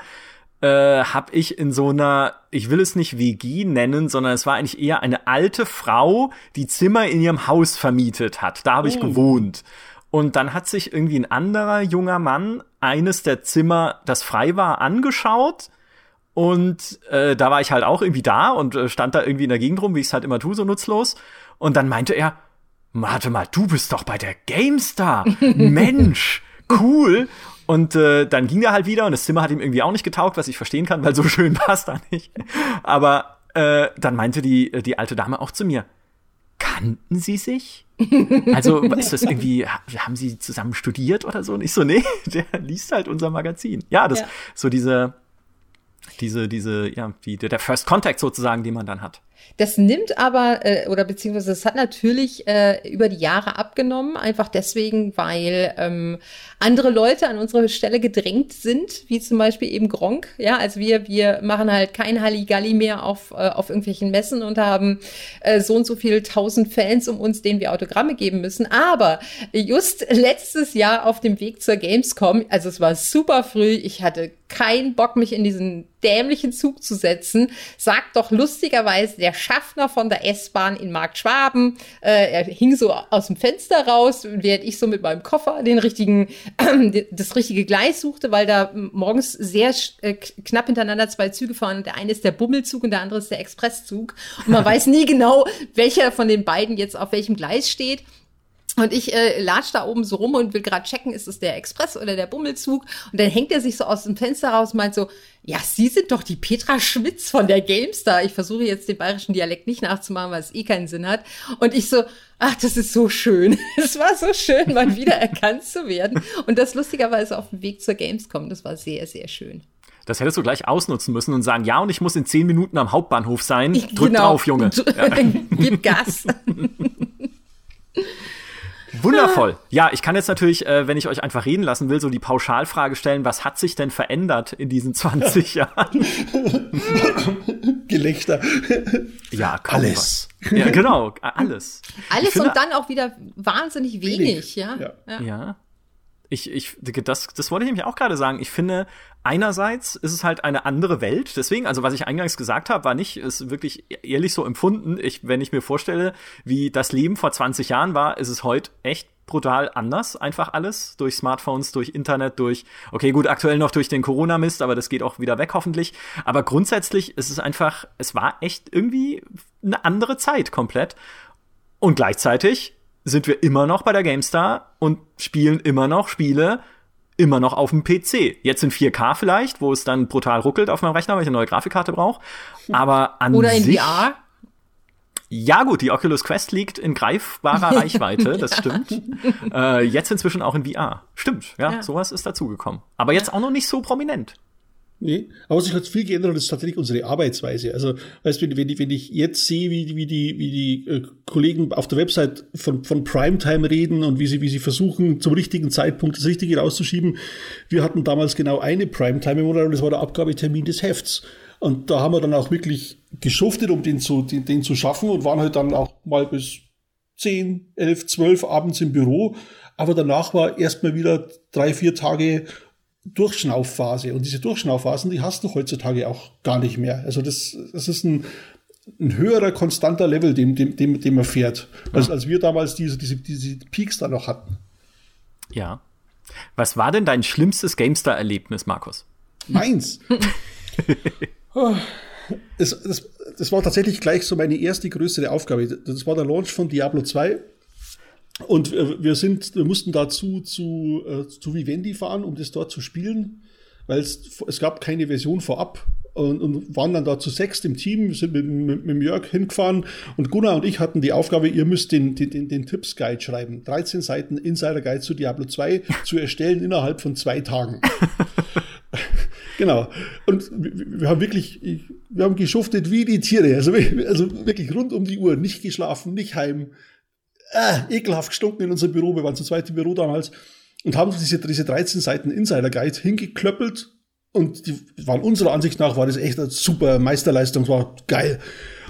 Äh, habe ich in so einer, ich will es nicht WG nennen, sondern es war eigentlich eher eine alte Frau, die Zimmer in ihrem Haus vermietet hat. Da habe ich oh. gewohnt. Und dann hat sich irgendwie ein anderer junger Mann eines der Zimmer, das frei war, angeschaut und äh, da war ich halt auch irgendwie da und äh, stand da irgendwie in der Gegend rum, wie ich es halt immer tue, so nutzlos. Und dann meinte er, warte mal, du bist doch bei der GameStar. *laughs* Mensch, cool. Und äh, dann ging er halt wieder und das Zimmer hat ihm irgendwie auch nicht getaugt, was ich verstehen kann, weil so schön *laughs* war es da nicht. Aber äh, dann meinte die, die alte Dame auch zu mir, kannten sie sich? Also ist das irgendwie, haben sie zusammen studiert oder so? Und ich so, nee, *laughs* der liest halt unser Magazin. Ja, das ja. so diese diese, diese, ja, die, der First Contact sozusagen, den man dann hat. Das nimmt aber, äh, oder beziehungsweise es hat natürlich äh, über die Jahre abgenommen, einfach deswegen, weil ähm, andere Leute an unsere Stelle gedrängt sind, wie zum Beispiel eben Gronk. Ja, also wir, wir machen halt kein Halligalli mehr auf, äh, auf irgendwelchen Messen und haben äh, so und so viele tausend Fans um uns, denen wir Autogramme geben müssen. Aber just letztes Jahr auf dem Weg zur Gamescom, also es war super früh, ich hatte keinen Bock, mich in diesen dämlichen Zug zu setzen, sagt doch lustigerweise der Schaffner von der S-Bahn in Markt Schwaben. Äh, er hing so aus dem Fenster raus, während ich so mit meinem Koffer den richtigen, *clears throat* äh, das richtige Gleis suchte, weil da morgens sehr äh, knapp hintereinander zwei Züge fahren. Der eine ist der Bummelzug und der andere ist der Expresszug. Und man *laughs* weiß nie genau, welcher von den beiden jetzt auf welchem Gleis steht. Und ich äh, latsch da oben so rum und will gerade checken, ist es der Express oder der Bummelzug? Und dann hängt er sich so aus dem Fenster raus und meint so, ja, Sie sind doch die Petra Schmitz von der GameStar. Ich versuche jetzt den bayerischen Dialekt nicht nachzumachen, weil es eh keinen Sinn hat. Und ich so, ach, das ist so schön. *laughs* Es war so schön, mal wieder erkannt zu werden. Und das lustigerweise auf dem Weg zur Gamescom. Das war sehr, sehr schön. Das hättest du gleich ausnutzen müssen und sagen, ja, und ich muss in zehn Minuten am Hauptbahnhof sein. Drück genau. drauf, Junge. *laughs* Gib Gas. *laughs* Wundervoll. Ja, ich kann jetzt natürlich, äh, wenn ich euch einfach reden lassen will, so die Pauschalfrage stellen, was hat sich denn verändert in diesen 20 *laughs* Jahren? Gelächter. Ja, kaum alles. Was. Ja, genau, alles. Alles finde, und dann auch wieder wahnsinnig wenig, wenig. Ja? ja. ja. Ich, ich, das, das wollte ich nämlich auch gerade sagen. Ich finde, einerseits ist es halt eine andere Welt. Deswegen, also was ich eingangs gesagt habe, war nicht, ist wirklich ehrlich so empfunden. Ich, wenn ich mir vorstelle, wie das Leben vor 20 Jahren war, ist es heute echt brutal anders. Einfach alles. Durch Smartphones, durch Internet, durch, okay, gut, aktuell noch durch den Corona-Mist, aber das geht auch wieder weg hoffentlich. Aber grundsätzlich ist es einfach, es war echt irgendwie eine andere Zeit komplett. Und gleichzeitig sind wir immer noch bei der GameStar und spielen immer noch Spiele, immer noch auf dem PC. Jetzt in 4K vielleicht, wo es dann brutal ruckelt auf meinem Rechner, weil ich eine neue Grafikkarte brauche. Aber an Oder in sich, VR? Ja gut, die Oculus Quest liegt in greifbarer *laughs* Reichweite, das stimmt. Äh, jetzt inzwischen auch in VR. Stimmt, ja, ja. sowas ist dazugekommen. Aber jetzt auch noch nicht so prominent. Nee, aber sich hat viel geändert, ist tatsächlich unsere Arbeitsweise. Also, weißt du, wenn, ich, wenn ich jetzt sehe, wie, wie die, wie die äh, Kollegen auf der Website von, von Primetime reden und wie sie, wie sie versuchen, zum richtigen Zeitpunkt das Richtige rauszuschieben. Wir hatten damals genau eine Primetime im Monat und das war der Abgabetermin des Hefts. Und da haben wir dann auch wirklich geschuftet, um den zu, den, den zu schaffen und waren halt dann auch mal bis 10, 11, 12 abends im Büro. Aber danach war erstmal wieder drei, vier Tage Durchschnaufphase. Und diese Durchschnaufphasen, die hast du heutzutage auch gar nicht mehr. Also das, das ist ein, ein höherer, konstanter Level, dem, dem, dem, dem man fährt, als, ja. als wir damals diese, diese, diese Peaks da noch hatten. Ja. Was war denn dein schlimmstes GameStar-Erlebnis, Markus? Meins. *laughs* es, das, das war tatsächlich gleich so meine erste größere Aufgabe. Das war der Launch von Diablo 2. Und wir sind, wir mussten dazu zu, äh, zu Vivendi fahren, um das dort zu spielen, weil es, es gab keine Version vorab und, und waren dann da zu sechst im Team, sind mit, mit, mit Jörg hingefahren und Gunnar und ich hatten die Aufgabe, ihr müsst den, den, den, den Tipps Guide schreiben. 13 Seiten Insider Guide zu Diablo 2 *laughs* zu erstellen innerhalb von zwei Tagen. Genau. Und wir haben wirklich, wir haben geschuftet wie die Tiere. Also, *laughs* also wirklich rund um die Uhr. Nicht geschlafen, nicht heim. Äh, ekelhaft gestunken in unserem Büro. Wir waren zu zweit im Büro damals. Und haben diese, diese 13 Seiten Insider Guide hingeklöppelt. Und die waren unserer Ansicht nach, war das echt eine super Meisterleistung. War geil.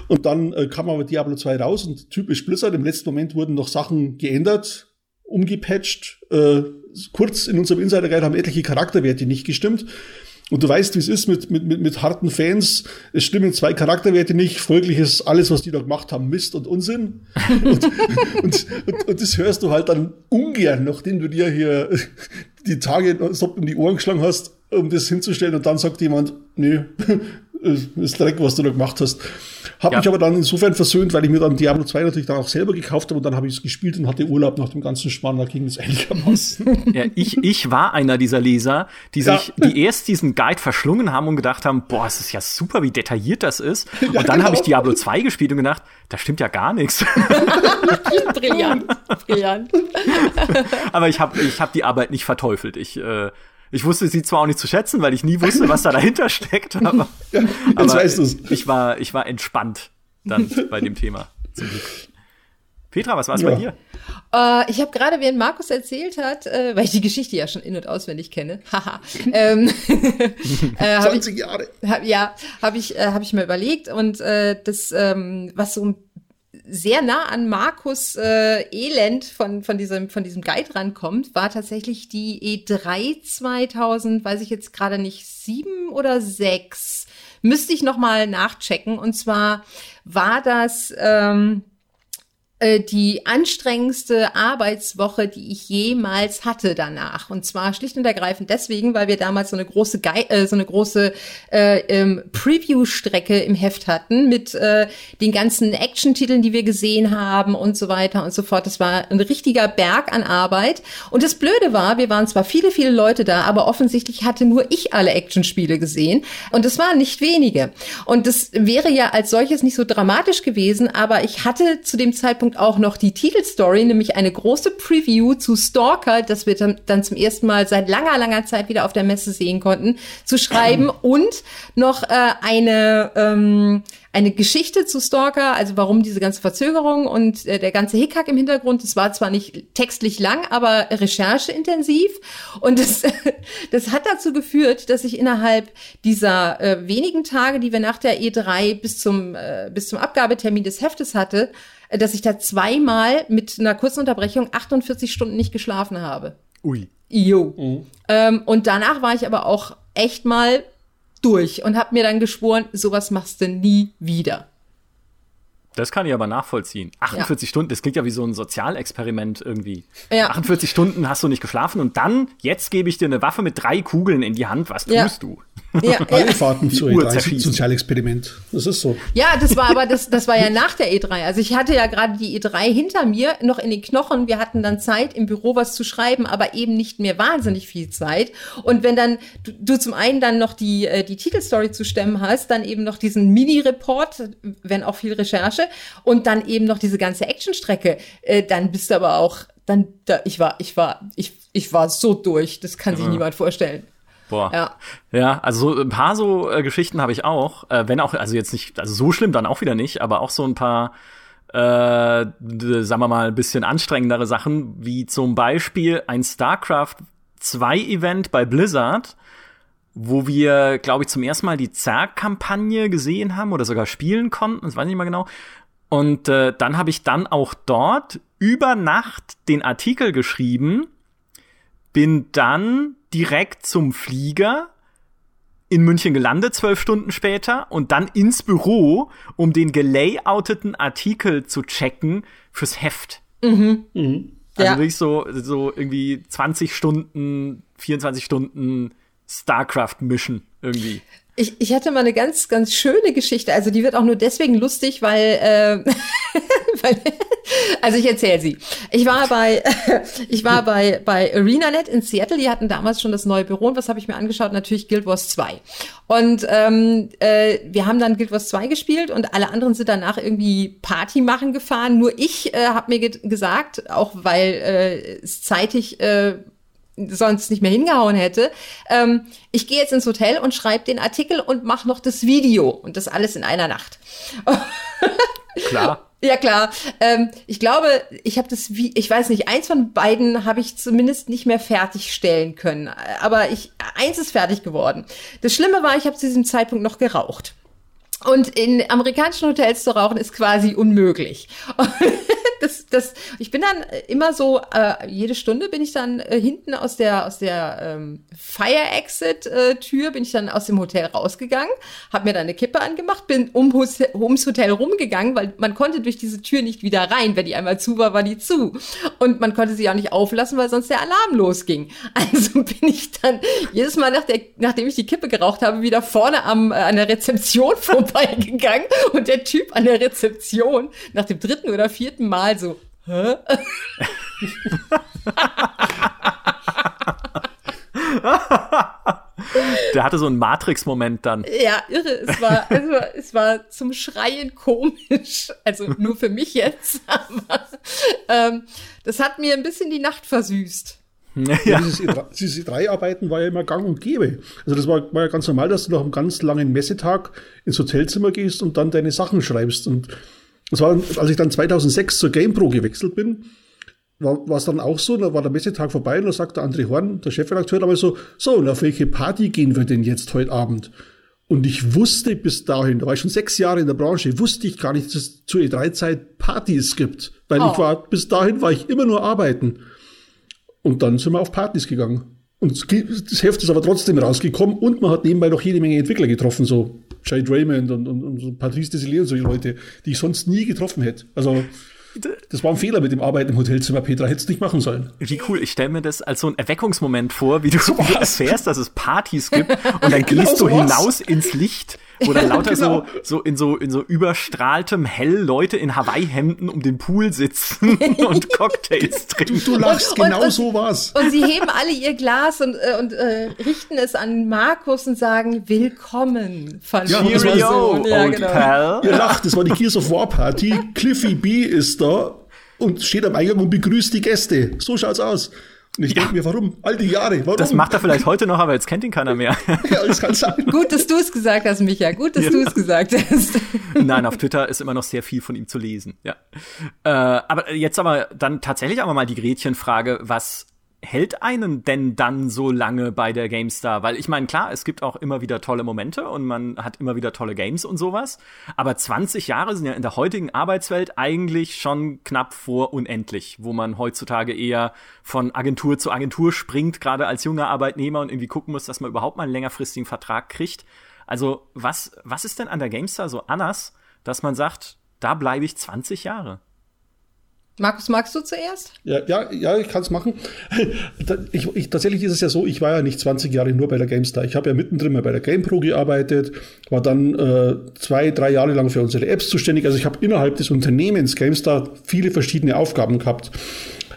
Und dann äh, kam aber Diablo 2 raus und typisch Blizzard, im letzten Moment wurden noch Sachen geändert, umgepatcht. Äh, kurz in unserem Insider Guide haben etliche Charakterwerte nicht gestimmt. Und du weißt, wie es ist mit, mit, mit, mit harten Fans. Es stimmen zwei Charakterwerte nicht. Folglich ist alles, was die da gemacht haben, Mist und Unsinn. *laughs* und, und, und, und, das hörst du halt dann ungern, nachdem du dir hier die Tage in die Ohren geschlagen hast, um das hinzustellen. Und dann sagt jemand, nee, ist Dreck, was du da gemacht hast. Habe ja. mich aber dann insofern versöhnt, weil ich mir dann Diablo 2 natürlich dann auch selber gekauft habe und dann habe ich es gespielt und hatte Urlaub nach dem ganzen Spann, da ging es *laughs* einigermaßen. Ja, ich, ich war einer dieser Leser, die sich, ja. die erst diesen Guide verschlungen haben und gedacht haben, boah, es ist ja super, wie detailliert das ist. *laughs* Und ja, dann genau. habe ich Diablo 2 gespielt und gedacht, da stimmt ja gar nichts. *laughs* brillant, brillant. aber ich habe ich hab die Arbeit nicht verteufelt. Ich äh, ich wusste sie zwar auch nicht zu schätzen, weil ich nie wusste, was da dahinter steckt, *laughs* aber, ja, aber weißt du's. ich war, ich war entspannt dann bei dem Thema. Petra, was war es ja. bei dir? Uh, ich habe gerade, während Markus erzählt hat, äh, weil ich die Geschichte ja schon in- und auswendig kenne, *laughs* haha, ähm, *laughs* äh, 20 Jahre. Hab, ja, habe ich, äh, hab ich mir überlegt und äh, das, ähm, was so ein sehr nah an Markus äh, Elend von, von, diesem, von diesem Guide rankommt, war tatsächlich die E3 2000, weiß ich jetzt gerade nicht, sieben oder sechs. Müsste ich noch mal nachchecken. Und zwar war das ähm, äh, die anstrengendste Arbeitswoche, die ich jemals hatte danach. Und zwar schlicht und ergreifend deswegen, weil wir damals so eine große Ge äh, so eine große äh, ähm, Preview-Strecke im Heft hatten mit äh, den ganzen Action-Titeln, die wir gesehen haben und so weiter und so fort. Das war ein richtiger Berg an Arbeit. Und das Blöde war, wir waren zwar viele, viele Leute da, aber offensichtlich hatte nur ich alle Action-Spiele gesehen. Und das waren nicht wenige. Und das wäre ja als solches nicht so dramatisch gewesen, aber ich hatte zu dem Zeitpunkt Zeitpunkt auch noch die Titelstory, nämlich eine große Preview zu Stalker, das wir dann zum ersten Mal seit langer, langer Zeit wieder auf der Messe sehen konnten, zu schreiben *clears throat* und noch äh, eine ähm, eine Geschichte zu Stalker, also warum diese ganze Verzögerung und äh, der ganze Hickhack im Hintergrund. Das war zwar nicht textlich lang, aber rechercheintensiv. Und das, *laughs* das hat dazu geführt, dass ich innerhalb dieser äh, wenigen Tage, die wir nach der E3 bis zum, äh, bis zum Abgabetermin des Heftes hatte, dass ich da zweimal mit einer kurzen Unterbrechung 48 Stunden nicht geschlafen habe. Ui. Jo. Mhm. Ähm, und danach war ich aber auch echt mal durch und habe mir dann geschworen, sowas machst du nie wieder. Das kann ich aber nachvollziehen. 48 ja. Stunden, das klingt ja wie so ein Sozialexperiment irgendwie. Ja. 48 Stunden hast du nicht geschlafen und dann, jetzt gebe ich dir eine Waffe mit drei Kugeln in die Hand. Was tust ja. du? Ja, Alle Fahrten zu E3 Sozialexperiment. Das ist so. Ja, das war aber, das, das war ja nach der E3. Also ich hatte ja gerade die E3 hinter mir, noch in den Knochen. Wir hatten dann Zeit, im Büro was zu schreiben, aber eben nicht mehr wahnsinnig viel Zeit. Und wenn dann du, du zum einen dann noch die, äh, die Titelstory zu stemmen hast, dann eben noch diesen Mini-Report, wenn auch viel Recherche, und dann eben noch diese ganze Actionstrecke, äh, dann bist du aber auch, dann, da, ich war, ich war, ich, ich war so durch, das kann sich ja. niemand vorstellen. Boah. Ja. Ja, also so ein paar so äh, Geschichten habe ich auch, äh, wenn auch, also jetzt nicht, also so schlimm dann auch wieder nicht, aber auch so ein paar, äh, sagen wir mal, ein bisschen anstrengendere Sachen, wie zum Beispiel ein StarCraft 2 Event bei Blizzard, wo wir, glaube ich, zum ersten Mal die Zerg-Kampagne gesehen haben oder sogar spielen konnten, das weiß ich nicht mal genau. Und äh, dann habe ich dann auch dort über Nacht den Artikel geschrieben, bin dann direkt zum Flieger in München gelandet, zwölf Stunden später, und dann ins Büro, um den gelayouteten Artikel zu checken fürs Heft. Mhm. Mhm. Also ja. wirklich so, so irgendwie 20 Stunden, 24 Stunden StarCraft-Mission irgendwie. Ich, ich hatte mal eine ganz, ganz schöne Geschichte. Also die wird auch nur deswegen lustig, weil, äh, *laughs* weil also ich erzähle sie. Ich war bei, *laughs* ich war bei, bei ArenaNet in Seattle. Die hatten damals schon das neue Büro. Und was habe ich mir angeschaut? Natürlich Guild Wars 2. Und ähm, äh, wir haben dann Guild Wars 2 gespielt und alle anderen sind danach irgendwie Party machen gefahren. Nur ich äh, habe mir ge gesagt, auch weil äh, es zeitig äh, sonst nicht mehr hingehauen hätte. Ähm, ich gehe jetzt ins Hotel und schreibe den Artikel und mache noch das Video und das alles in einer Nacht. *laughs* Klar. Ja klar. Ähm, ich glaube, ich habe das, wie, ich weiß nicht, eins von beiden habe ich zumindest nicht mehr fertigstellen können. Aber ich, eins ist fertig geworden. Das Schlimme war, ich habe zu diesem Zeitpunkt noch geraucht. Und in amerikanischen Hotels zu rauchen ist quasi unmöglich. *laughs* das, das, ich bin dann immer so, äh, jede Stunde bin ich dann äh, hinten aus der, aus der ähm, Fire Exit äh, Tür, bin ich dann aus dem Hotel rausgegangen, habe mir dann eine Kippe angemacht, bin um, ums Hotel rumgegangen, weil man konnte durch diese Tür nicht wieder rein. Wenn die einmal zu war, war die zu. Und man konnte sie auch nicht auflassen, weil sonst der Alarm losging. *laughs* Also bin ich dann jedes Mal, nach der, nachdem ich die Kippe geraucht habe, wieder vorne am, äh, an der Rezeption *laughs* vorbeigegangen und der Typ an der Rezeption nach dem dritten oder vierten Mal so, hä? *laughs* Der hatte so einen Matrix-Moment dann. Ja, irre. Es war, es war, es war zum Schreien komisch. Also nur für mich jetzt. *laughs* Aber ähm, das hat mir ein bisschen die Nacht versüßt. Ja. Dieses, dieses E3-Arbeiten war ja immer gang und gäbe. Also das war, war ja ganz normal, dass du nach einem ganz langen Messetag ins Hotelzimmer gehst und dann deine Sachen schreibst. Und das war, als ich dann 2006 zur GamePro gewechselt bin, war, es dann auch so, da war der Messetag vorbei und da sagte André Horn, der Chefredakteur, damals so, so, und auf welche Party gehen wir denn jetzt heute Abend? Und ich wusste bis dahin, da war ich schon sechs Jahre in der Branche, wusste ich gar nicht, dass es zur E3-Zeit Partys gibt. Weil oh. ich war, bis dahin war ich immer nur arbeiten. Und dann sind wir auf Partys gegangen. Und das Heft ist aber trotzdem rausgekommen und man hat nebenbei noch jede Menge Entwickler getroffen, so Jade Raymond und, und, und so Patrice Desilets und solche Leute, die ich sonst nie getroffen hätte. Also das war ein Fehler mit dem Arbeiten im Hotelzimmer, Petra. Hättest nicht machen sollen. Wie cool. Ich stelle mir das als so ein Erweckungsmoment vor, wie du so *laughs* erfährst, dass es Partys gibt und dann *laughs* genau gehst du hinaus ins Licht wo dann lauter *laughs* genau. so, so in so, in so überstrahltem Hell Leute in Hawaii-Hemden um den Pool sitzen *laughs* und Cocktails trinken. Du, du lachst, und, genau und, so was. Und sie heben alle ihr Glas und, äh, und äh, richten es an Markus und sagen, willkommen, Ja, Cheerio, ja, genau. Pal. Ihr lacht, das war die Gears of War Party. Cliffy B ist da und steht am Eingang und begrüßt die Gäste. So schaut's aus. Und ich ja. denke mir, warum? All die Jahre, warum? Das macht er vielleicht heute noch, aber jetzt kennt ihn keiner mehr. *laughs* ja, das kann sein. Gut, dass du es gesagt hast, Micha. Gut, dass ja. du es gesagt hast. *laughs* Nein, auf Twitter ist immer noch sehr viel von ihm zu lesen. Ja. Äh, aber jetzt aber dann tatsächlich aber mal die Gretchenfrage, was hält einen denn dann so lange bei der GameStar? Weil ich meine, klar, es gibt auch immer wieder tolle Momente und man hat immer wieder tolle Games und sowas. Aber 20 Jahre sind ja in der heutigen Arbeitswelt eigentlich schon knapp vor unendlich, wo man heutzutage eher von Agentur zu Agentur springt, gerade als junger Arbeitnehmer und irgendwie gucken muss, dass man überhaupt mal einen längerfristigen Vertrag kriegt. Also was, was ist denn an der GameStar so anders, dass man sagt, da bleibe ich 20 Jahre? Markus, magst du zuerst? Ja, ja, ja ich kann es machen. *laughs* Ich, ich, tatsächlich ist es ja so, ich war ja nicht 20 Jahre nur bei der GameStar. Ich habe ja mittendrin mal bei der GamePro gearbeitet, war dann äh, zwei, drei Jahre lang für unsere Apps zuständig. Also ich habe innerhalb des Unternehmens GameStar viele verschiedene Aufgaben gehabt.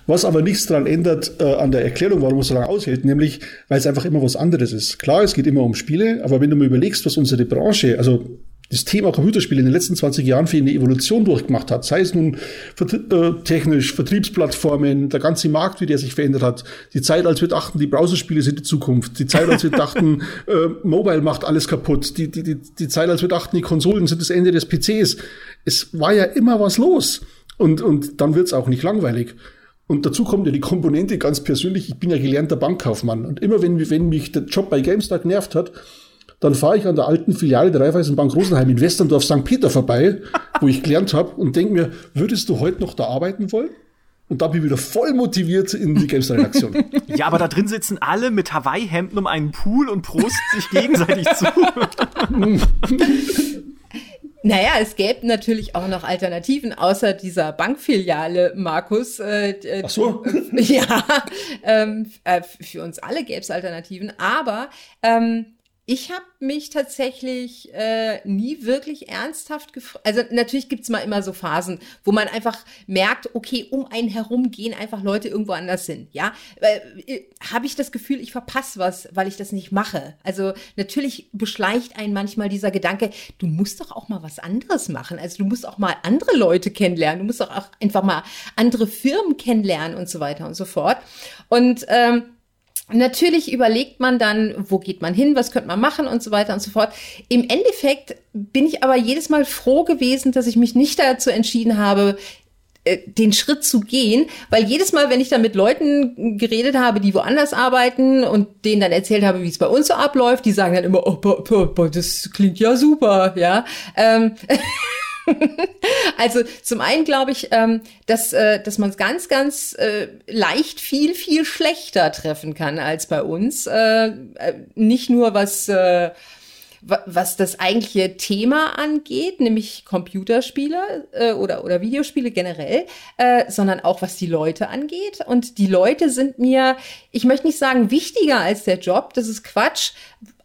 Was aber nichts daran ändert äh, an der Erklärung, warum es so lange aushält, nämlich weil es einfach immer was anderes ist. Klar, es geht immer um Spiele, aber wenn du mal überlegst, was unsere Branche, also das Thema Computerspiele in den letzten 20 Jahren für eine Evolution durchgemacht hat, sei es nun äh, technisch, Vertriebsplattformen, der ganze Markt, wie der sich verändert hat, die Zeit, als wir dachten, die Browserspiele sind die Zukunft, die Zeit, als wir *laughs* dachten, äh, Mobile macht alles kaputt, die, die, die, die Zeit, als wir dachten, die Konsolen sind das Ende des PCs. Es war ja immer was los. Und, und dann wird's auch nicht langweilig. Und dazu kommt ja die Komponente ganz persönlich, ich bin ja gelernter Bankkaufmann. Und immer wenn, wenn mich der Job bei GameStar genervt hat, dann fahre ich an der alten Filiale der Raiffeisenbank Rosenheim in Westerndorf St. Peter vorbei, wo ich gelernt habe und denke mir, würdest du heute noch da arbeiten wollen? Und da bin ich wieder voll motiviert in die Gamestar-Redaktion. *laughs* Ja, aber da drin sitzen alle mit Hawaii-Hemden um einen Pool und prosten sich gegenseitig zu. *laughs* Naja, es gäbe natürlich auch noch Alternativen außer dieser Bankfiliale, Markus. Äh, äh Ach so. *laughs* Ja, ähm, äh, für uns alle gäbe es Alternativen, aber ähm, ich habe mich tatsächlich äh, nie wirklich ernsthaft gefragt. Also natürlich gibt's mal immer so Phasen, wo man einfach merkt, okay, um einen herum gehen einfach Leute irgendwo anders hin. Ja, äh, habe ich das Gefühl, ich verpasse was, weil ich das nicht mache. Also natürlich beschleicht einen manchmal dieser Gedanke, du musst doch auch mal was anderes machen. Also du musst auch mal andere Leute kennenlernen. Du musst doch auch einfach mal andere Firmen kennenlernen und so weiter und so fort. Und ähm, Natürlich überlegt man dann, wo geht man hin, was könnte man machen und so weiter und so fort. Im Endeffekt bin ich aber jedes Mal froh gewesen, dass ich mich nicht dazu entschieden habe, äh, den Schritt zu gehen, weil jedes Mal, wenn ich dann mit Leuten geredet habe, die woanders arbeiten und denen dann erzählt habe, wie es bei uns so abläuft, die sagen dann immer, oh, boah, boah, das klingt ja super, ja. Ähm *laughs* *laughs* also zum einen glaube ich, ähm, dass, äh, dass man es ganz, ganz äh, leicht viel, viel schlechter treffen kann als bei uns. Äh, äh nicht nur was äh, was das eigentliche Thema angeht, nämlich Computerspiele äh, oder, oder Videospiele generell, sondern auch was die Leute angeht. Und die Leute sind mir, ich möchte nicht sagen wichtiger als der Job, das ist Quatsch,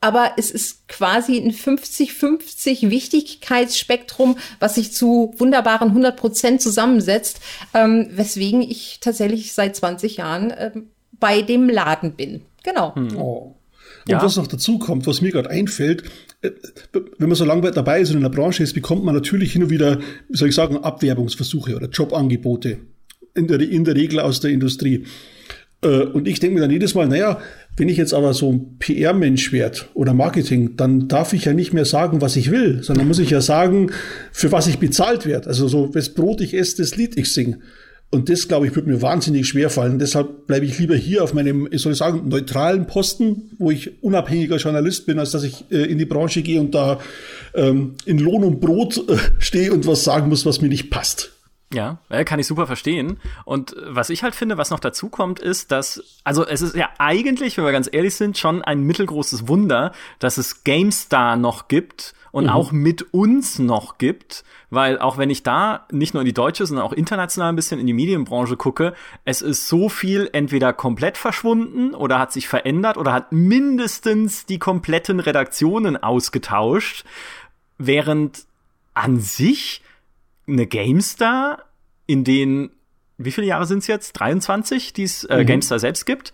aber es ist quasi ein 50-50 Wichtigkeitsspektrum, was sich zu wunderbaren 100 Prozent zusammensetzt, ähm, weswegen ich tatsächlich seit 20 Jahren äh, bei dem Laden bin. Genau. Hm. Oh. Und ja. was noch dazu kommt, was mir gerade einfällt, äh, wenn man so lange dabei ist und in der Branche ist, bekommt man natürlich hin und wieder, wie soll ich sagen, Abwerbungsversuche oder Jobangebote. In der, in der Regel aus der Industrie. Äh, und ich denke mir dann jedes Mal, naja, wenn ich jetzt aber so ein PR-Mensch werde oder Marketing, dann darf ich ja nicht mehr sagen, was ich will, sondern muss ich ja sagen, für was ich bezahlt werde. Also so, das Brot ich esse, das Lied ich singe. Und das, glaube ich, wird mir wahnsinnig schwer fallen. Deshalb bleibe ich lieber hier auf meinem, ich soll sagen, neutralen Posten, wo ich unabhängiger Journalist bin, als dass ich äh, in die Branche gehe und da ähm, in Lohn und Brot äh, stehe und was sagen muss, was mir nicht passt. Ja, kann ich super verstehen. Und was ich halt finde, was noch dazu kommt, ist, dass, also es ist ja eigentlich, wenn wir ganz ehrlich sind, schon ein mittelgroßes Wunder, dass es GameStar noch gibt und mhm. auch mit uns noch gibt, weil auch wenn ich da nicht nur in die deutsche, sondern auch international ein bisschen in die Medienbranche gucke, es ist so viel entweder komplett verschwunden oder hat sich verändert oder hat mindestens die kompletten Redaktionen ausgetauscht, während an sich eine GameStar, in denen, wie viele Jahre sind es jetzt? 23, die es äh, mhm. GameStar selbst gibt,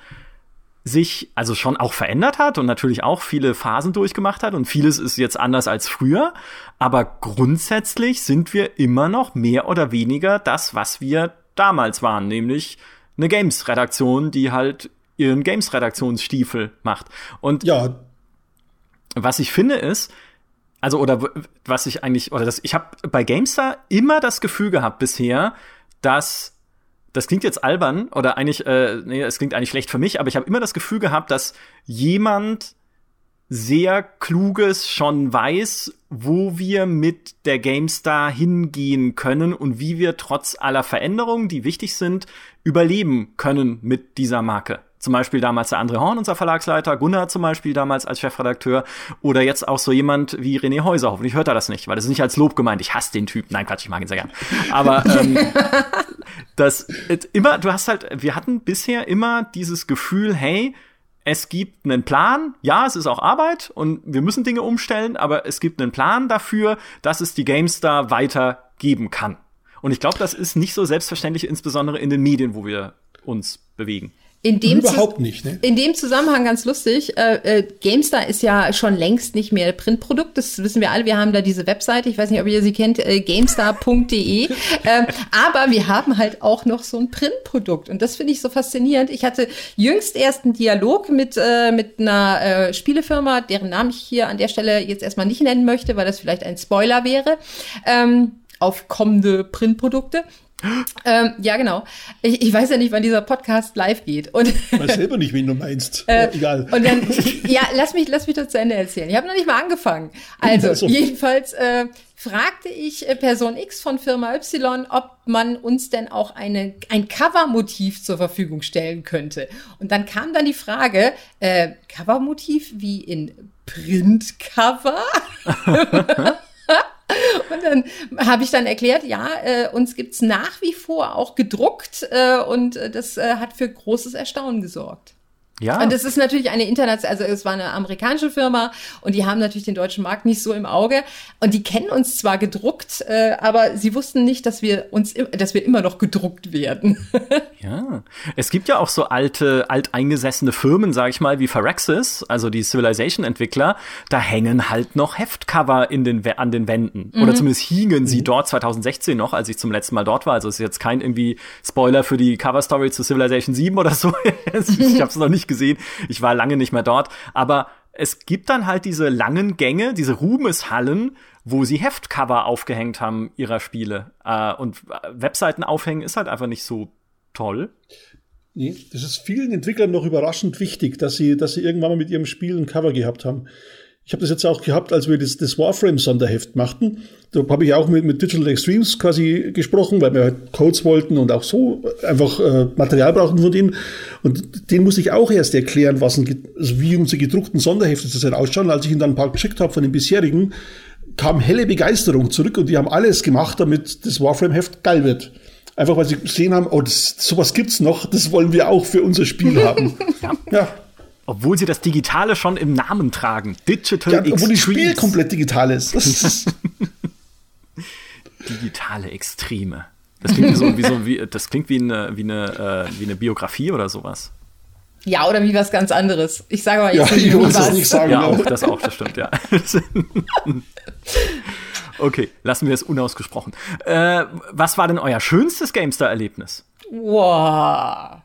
sich also schon auch verändert hat und natürlich auch viele Phasen durchgemacht hat und vieles ist jetzt anders als früher. Aber grundsätzlich sind wir immer noch mehr oder weniger das, was wir damals waren, nämlich eine Games-Redaktion, die halt ihren Games-Redaktionsstiefel macht. Und ja. was ich finde ist, also oder was ich eigentlich oder das ich habe bei Gamestar immer das Gefühl gehabt bisher, dass das klingt jetzt albern oder eigentlich äh, nee, es klingt eigentlich schlecht für mich, aber ich habe immer das Gefühl gehabt, dass jemand sehr kluges schon weiß, wo wir mit der GameStar hingehen können und wie wir trotz aller Veränderungen, die wichtig sind, überleben können mit dieser Marke. Zum Beispiel damals der André Horn, unser Verlagsleiter, Gunnar zum Beispiel damals als Chefredakteur oder jetzt auch so jemand wie René Häuser. Hoffentlich hört er das nicht, weil das ist nicht als Lob gemeint. Ich hasse den Typ. Nein, Quatsch, ich mag ihn sehr gern. Aber *laughs* ähm, das immer, du hast halt, wir hatten bisher immer dieses Gefühl, hey, es gibt einen Plan. Ja, es ist auch Arbeit und wir müssen Dinge umstellen, aber es gibt einen Plan dafür, dass es die GameStar weitergeben kann. Und ich glaube, das ist nicht so selbstverständlich, insbesondere in den Medien, wo wir uns bewegen. In dem Überhaupt nicht, ne? In dem Zusammenhang ganz lustig, äh, äh, GameStar ist ja schon längst nicht mehr Printprodukt, das wissen wir alle. Wir haben da diese Webseite, ich weiß nicht, ob ihr sie kennt, äh, gamestar.de. *laughs* äh, aber wir haben halt auch noch so ein Printprodukt und das finde ich so faszinierend. Ich hatte jüngst erst einen Dialog mit, äh, mit einer äh, Spielefirma, deren Namen ich hier an der Stelle jetzt erstmal nicht nennen möchte, weil das vielleicht ein Spoiler wäre. Ähm, auf kommende Printprodukte *gasps* ähm, ja, genau. Ich, ich, weiß ja nicht, wann dieser Podcast live geht. Und ich weiß selber nicht, wen du meinst. *laughs* Äh, egal. Und dann, ja, lass mich, lass mich das zu Ende erzählen. Ich habe noch nicht mal angefangen. Also, also. jedenfalls äh, fragte ich äh, Person X von Firma Y, ob man uns denn auch eine, ein Covermotiv zur Verfügung stellen könnte. Und dann kam dann die Frage, äh, Covermotiv wie in Printcover? *laughs* *laughs* *laughs* Und dann habe ich dann erklärt, ja, äh, uns gibt's nach wie vor auch gedruckt äh, und äh, das äh, hat für großes Erstaunen gesorgt. Ja. Und es ist natürlich eine internationale, also es war eine amerikanische Firma und die haben natürlich den deutschen Markt nicht so im Auge und die kennen uns zwar gedruckt, äh, aber sie wussten nicht, dass wir uns, dass wir immer noch gedruckt werden. *laughs* ja, es gibt ja auch so alte, alteingesessene Firmen, sag ich mal, wie Phyrexis, also die Civilization-Entwickler, da hängen halt noch Heftcover in den, an den Wänden mhm. oder zumindest hingen sie mhm. dort 2016 noch, als ich zum letzten Mal dort war. Also es ist jetzt kein irgendwie Spoiler für die Cover-Story zu Civilization 7 oder so. *laughs* ich habe es noch nicht nicht gesehen. Ich war lange nicht mehr dort. Aber es gibt dann halt diese langen Gänge, diese Ruhmeshallen, wo sie Heftcover aufgehängt haben ihrer Spiele. Äh, und Webseiten aufhängen ist halt einfach nicht so toll. Nee, das ist vielen Entwicklern noch überraschend wichtig, dass sie, dass sie irgendwann mal mit ihrem Spiel ein Cover gehabt haben. Ich habe das jetzt auch gehabt, als wir das, das Warframe-Sonderheft machten. Da habe ich auch mit, mit Digital Extremes quasi gesprochen, weil wir halt Codes wollten und auch so einfach äh, Material brauchten von denen. Und denen musste ich auch erst erklären, was ein, also wie unsere gedruckten Sonderhefte halt ausschauen. Als ich ihnen dann ein paar geschickt habe von den bisherigen, kam helle Begeisterung zurück und die haben alles gemacht, damit das Warframe-Heft geil wird. Einfach weil sie gesehen haben, oh, das, sowas gibt's noch, das wollen wir auch für unser Spiel haben. *laughs* ja. Obwohl sie das Digitale schon im Namen tragen. Digital ja, Obwohl das Spiel komplett digital ist. *laughs* Digitale Extreme. Das klingt wie so, wie so wie, das klingt wie eine, wie eine, äh, wie eine Biografie oder sowas. Ja, oder wie was ganz anderes. Ich sage mal jetzt ja, nicht, ich muss das nicht sagen. Ja, auch, das auch, das stimmt, ja. *laughs* okay, lassen wir es unausgesprochen. Äh, was war denn euer schönstes GameStar-Erlebnis? Wow.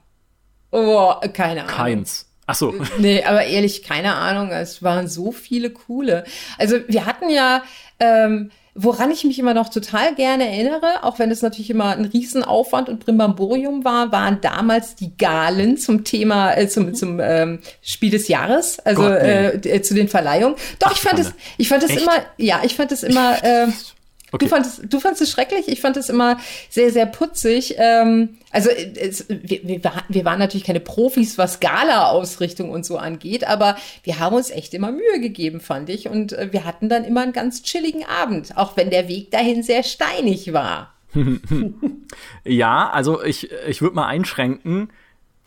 Wow, keine Ahnung. Keins. Ach so. Nee, aber ehrlich, keine Ahnung. Es waren so viele coole. Also wir hatten ja, ähm, woran ich mich immer noch total gerne erinnere, auch wenn es natürlich immer ein Riesenaufwand und Brimbamborium war, waren damals die Galen zum Thema, äh, zum, zum ähm, Spiel des Jahres, also Gott, nee. äh, zu den Verleihungen. Doch, Ach, ich fand es, ich fand es immer, ja, ich fand es immer, äh, Okay. Du, fandest, du fandest es schrecklich, ich fand es immer sehr, sehr putzig. Ähm, also es, wir, wir, wir waren natürlich keine Profis, was Gala-Ausrichtung und so angeht, aber wir haben uns echt immer Mühe gegeben, fand ich. Und äh, wir hatten dann immer einen ganz chilligen Abend, auch wenn der Weg dahin sehr steinig war. *laughs* ja, also ich, ich würde mal einschränken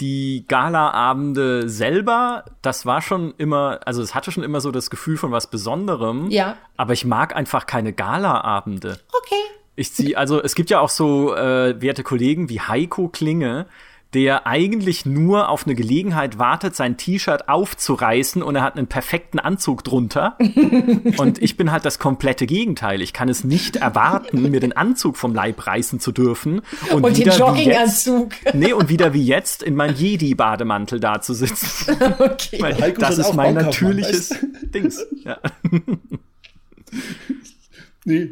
die Gala-Abende selber, das war schon immer, also es hatte schon immer so das Gefühl von was Besonderem. Ja. Aber ich mag einfach keine Gala-Abende. Okay. Ich ziehe, also es gibt ja auch so äh, werte Kollegen wie Heiko Klinge, der eigentlich nur auf eine Gelegenheit wartet, sein T-Shirt aufzureißen und er hat einen perfekten Anzug drunter. *laughs* und ich bin halt das komplette Gegenteil. Ich kann es nicht erwarten, mir den Anzug vom Leib reißen zu dürfen. Und, und den Jogginganzug. *laughs* Nee, und wieder wie jetzt in mein Jedi-Bademantel da zu sitzen. *laughs* okay. Weil das ist mein natürliches Dings. Ja. nee,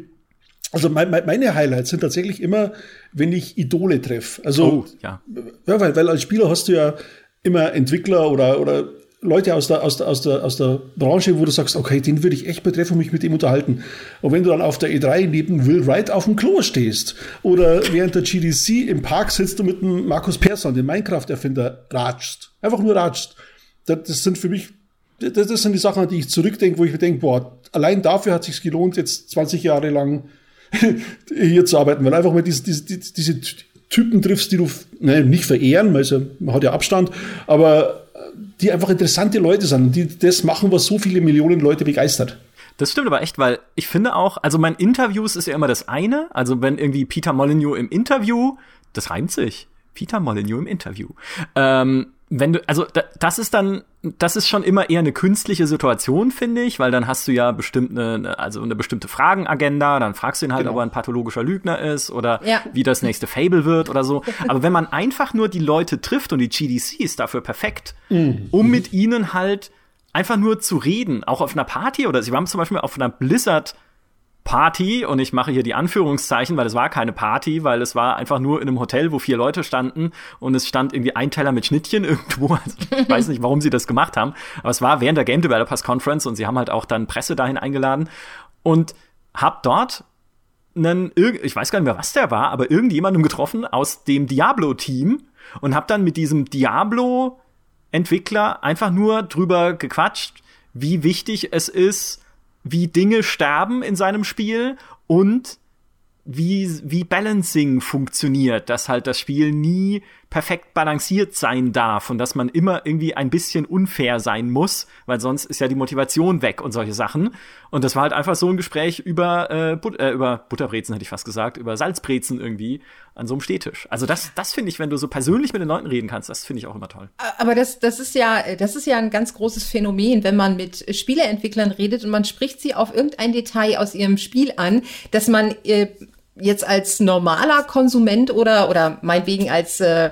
also mein, meine Highlights sind tatsächlich immer, wenn ich Idole treffe. Also, oh, ja. ja weil, weil als Spieler hast du ja immer Entwickler oder, oder Leute aus der, aus, der, aus, der, aus der Branche, wo du sagst, okay, den würde ich echt betreffen und mich mit ihm unterhalten. Und wenn du dann auf der E3 neben Will Wright auf dem Klo stehst oder während der GDC im Park sitzt und mit dem Markus Persson, dem Minecraft-Erfinder, ratschst. Einfach nur ratschst. Das, das sind für mich, das, das sind die Sachen, an die ich zurückdenke, wo ich mir denke, boah, allein dafür hat sich gelohnt, jetzt 20 Jahre lang *laughs* hier zu arbeiten, weil einfach mal diese, diese, diese Typen triffst, die du ne, nicht verehren, weil ja, man hat ja Abstand, aber die einfach interessante Leute sind, die das machen, was so viele Millionen Leute begeistert. Das stimmt aber echt, weil ich finde auch, also mein Interviews ist ja immer das eine, also wenn irgendwie Peter Molyneux im Interview, das reimt sich, Peter Molyneux im Interview, ähm, wenn du, also das ist dann, das ist schon immer eher eine künstliche Situation, finde ich, weil dann hast du ja bestimmt eine, also eine bestimmte Fragenagenda, dann fragst du ihn halt, genau. ob er ein pathologischer Lügner ist oder ja. wie das nächste Fable wird oder so. *laughs* Aber wenn man einfach nur die Leute trifft und die GDC ist dafür perfekt, mhm. um mit ihnen halt einfach nur zu reden, auch auf einer Party oder sie waren zum Beispiel auf einer Blizzard Party und ich mache hier die Anführungszeichen, weil es war keine Party, weil es war einfach nur in einem Hotel, wo vier Leute standen und es stand irgendwie ein Teller mit Schnittchen *laughs* irgendwo. Also ich weiß nicht, warum sie das gemacht haben, aber es war während der Game Developers Conference und sie haben halt auch dann Presse dahin eingeladen und hab dort einen, ich weiß gar nicht mehr, was der war, aber irgendjemandem getroffen aus dem Diablo-Team und hab dann mit diesem Diablo-Entwickler einfach nur drüber gequatscht, wie wichtig es ist, wie Dinge sterben in seinem Spiel und wie, wie Balancing funktioniert, dass halt das Spiel nie perfekt balanciert sein darf und dass man immer irgendwie ein bisschen unfair sein muss, weil sonst ist ja die Motivation weg und solche Sachen. Und das war halt einfach so ein Gespräch über, äh, But äh, über Butterbrezen, hätte ich fast gesagt, über Salzbrezen irgendwie an so einem Stehtisch. Also das, das finde ich, wenn du so persönlich mit den Leuten reden kannst, das finde ich auch immer toll. Aber das, das ist ja, das ist ja ein ganz großes Phänomen, wenn man mit Spieleentwicklern redet und man spricht sie auf irgendein Detail aus ihrem Spiel an, dass man äh, jetzt als normaler Konsument oder, oder meinetwegen als, äh,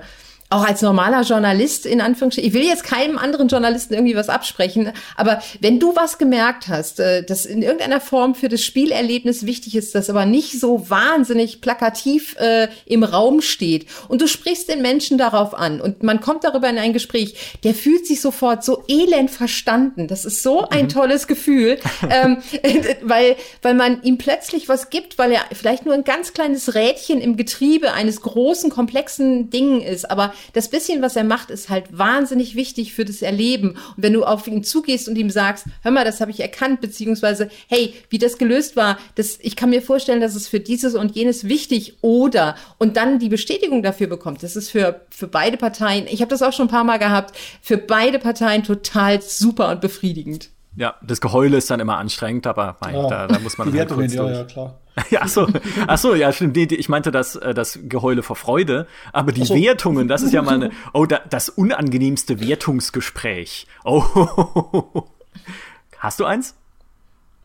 auch als normaler Journalist in Anführungsstrichen, ich will jetzt keinem anderen Journalisten irgendwie was absprechen, aber wenn du was gemerkt hast, äh, das in irgendeiner Form für das Spielerlebnis wichtig ist, das aber nicht so wahnsinnig plakativ äh, im Raum steht und du sprichst den Menschen darauf an und man kommt darüber in ein Gespräch, der fühlt sich sofort so elend verstanden. Das ist so ein mhm. tolles Gefühl, *laughs* ähm, *laughs* weil, weil man ihm plötzlich was gibt, weil er vielleicht nur ein ganz kleines Rädchen im Getriebe eines großen, komplexen Dingen ist, aber das bisschen, was er macht, ist halt wahnsinnig wichtig für das Erleben. Und wenn du auf ihn zugehst und ihm sagst, hör mal, das habe ich erkannt, beziehungsweise, hey, wie das gelöst war, das, ich kann mir vorstellen, dass es für dieses und jenes wichtig oder und dann die Bestätigung dafür bekommt. Das ist für, für beide Parteien, ich habe das auch schon ein paar Mal gehabt, für beide Parteien total super und befriedigend. Ja, das Geheule ist dann immer anstrengend, aber mein, ja. da, da muss man halt kurz ja, durch. Ja, klar. *laughs* ja, ach so, ach so, ja, stimmt. Ich meinte das, äh, das Geheule vor Freude. Aber die so. Wertungen, das ist ja mal eine, *laughs* oh, da, das unangenehmste Wertungsgespräch. Oh, *laughs* hast du eins?